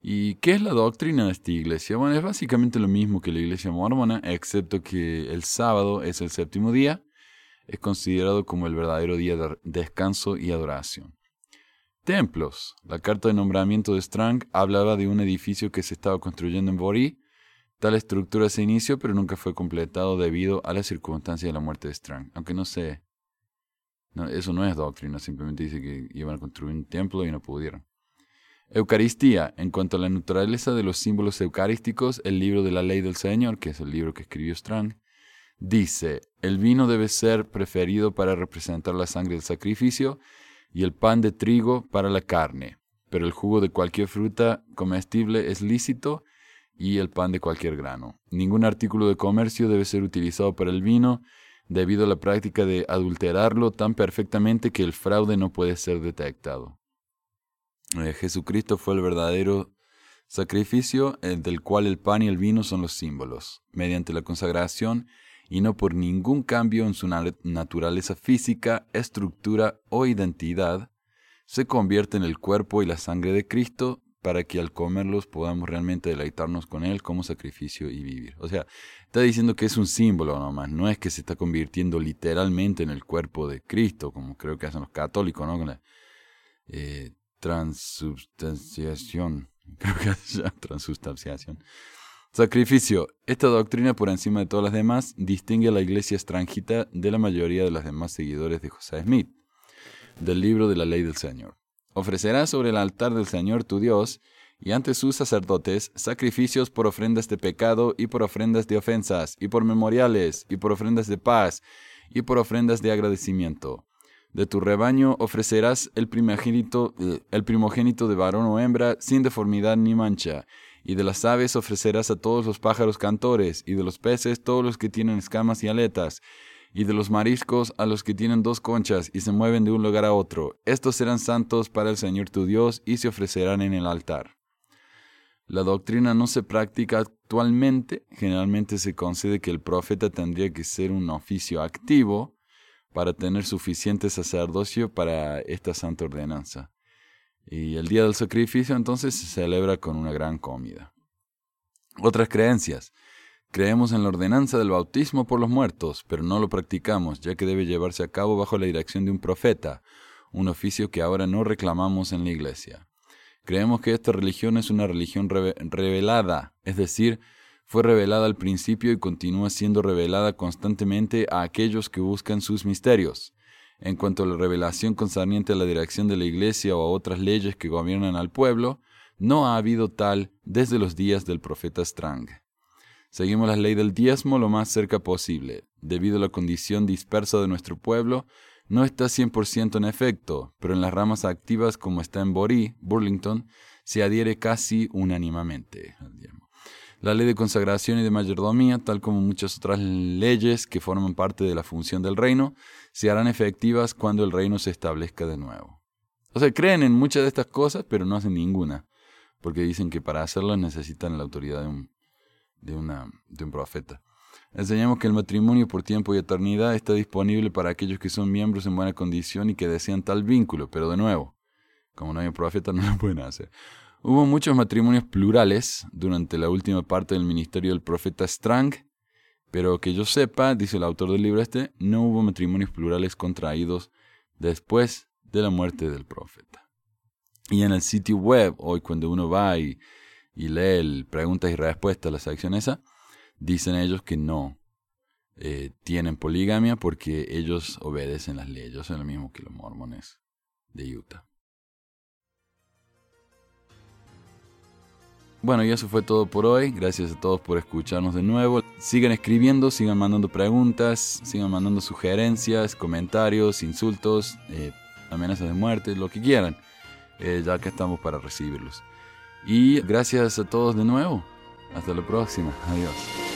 ¿Y qué es la doctrina de esta iglesia? Bueno, es básicamente lo mismo que la iglesia mormona, excepto que el sábado es el séptimo día, es considerado como el verdadero día de descanso y adoración. Templos. La carta de nombramiento de Strang hablaba de un edificio que se estaba construyendo en Bori. Tal estructura se inició, pero nunca fue completado debido a las circunstancias de la muerte de Strang. Aunque no sé. Eso no es doctrina, simplemente dice que iban a construir un templo y no pudieron. Eucaristía. En cuanto a la naturaleza de los símbolos eucarísticos, el libro de la ley del Señor, que es el libro que escribió Strang, dice, el vino debe ser preferido para representar la sangre del sacrificio y el pan de trigo para la carne, pero el jugo de cualquier fruta comestible es lícito y el pan de cualquier grano. Ningún artículo de comercio debe ser utilizado para el vino debido a la práctica de adulterarlo tan perfectamente que el fraude no puede ser detectado. Eh, Jesucristo fue el verdadero sacrificio del cual el pan y el vino son los símbolos. Mediante la consagración y no por ningún cambio en su naturaleza física, estructura o identidad, se convierte en el cuerpo y la sangre de Cristo para que al comerlos podamos realmente deleitarnos con Él como sacrificio y vivir. O sea, está diciendo que es un símbolo nomás, no es que se está convirtiendo literalmente en el cuerpo de Cristo, como creo que hacen los católicos, ¿no? Eh, transubstanciación, creo que es transubstanciación. Sacrificio. Esta doctrina, por encima de todas las demás, distingue a la iglesia extranjita de la mayoría de los demás seguidores de José Smith, del libro de la ley del Señor. Ofrecerás sobre el altar del Señor tu Dios y ante sus sacerdotes sacrificios por ofrendas de pecado y por ofrendas de ofensas y por memoriales y por ofrendas de paz y por ofrendas de agradecimiento. De tu rebaño ofrecerás el primogénito, eh, el primogénito de varón o hembra sin deformidad ni mancha, y de las aves ofrecerás a todos los pájaros cantores, y de los peces todos los que tienen escamas y aletas, y de los mariscos a los que tienen dos conchas y se mueven de un lugar a otro. Estos serán santos para el Señor tu Dios y se ofrecerán en el altar. La doctrina no se practica actualmente. Generalmente se concede que el profeta tendría que ser un oficio activo para tener suficiente sacerdocio para esta santa ordenanza. Y el día del sacrificio entonces se celebra con una gran comida. Otras creencias. Creemos en la ordenanza del bautismo por los muertos, pero no lo practicamos, ya que debe llevarse a cabo bajo la dirección de un profeta, un oficio que ahora no reclamamos en la Iglesia. Creemos que esta religión es una religión revelada, es decir, fue revelada al principio y continúa siendo revelada constantemente a aquellos que buscan sus misterios. En cuanto a la revelación concerniente a la dirección de la Iglesia o a otras leyes que gobiernan al pueblo, no ha habido tal desde los días del profeta Strang. Seguimos la ley del diezmo lo más cerca posible. Debido a la condición dispersa de nuestro pueblo, no está 100% en efecto, pero en las ramas activas como está en Borí, Burlington, se adhiere casi unánimemente La ley de consagración y de mayordomía, tal como muchas otras leyes que forman parte de la función del reino, se harán efectivas cuando el reino se establezca de nuevo. O sea, creen en muchas de estas cosas, pero no hacen ninguna, porque dicen que para hacerlas necesitan la autoridad de un de, una, de un profeta. Enseñamos que el matrimonio por tiempo y eternidad está disponible para aquellos que son miembros en buena condición y que desean tal vínculo, pero de nuevo, como no hay un profeta, no lo pueden hacer. Hubo muchos matrimonios plurales durante la última parte del ministerio del profeta Strang, pero que yo sepa, dice el autor del libro este, no hubo matrimonios plurales contraídos después de la muerte del profeta. Y en el sitio web, hoy cuando uno va y y lee el preguntas y respuestas, la sección esa, dicen ellos que no eh, tienen poligamia porque ellos obedecen las leyes, son lo mismo que los mormones de Utah. Bueno, y eso fue todo por hoy. Gracias a todos por escucharnos de nuevo. Sigan escribiendo, sigan mandando preguntas, sigan mandando sugerencias, comentarios, insultos, eh, amenazas de muerte, lo que quieran, eh, ya que estamos para recibirlos. Y gracias a todos de nuevo. Hasta la próxima. Adiós.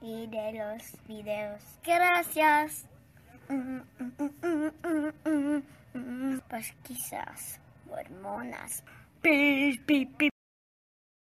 y de los videos. Gracias. Pesquisas mormonas.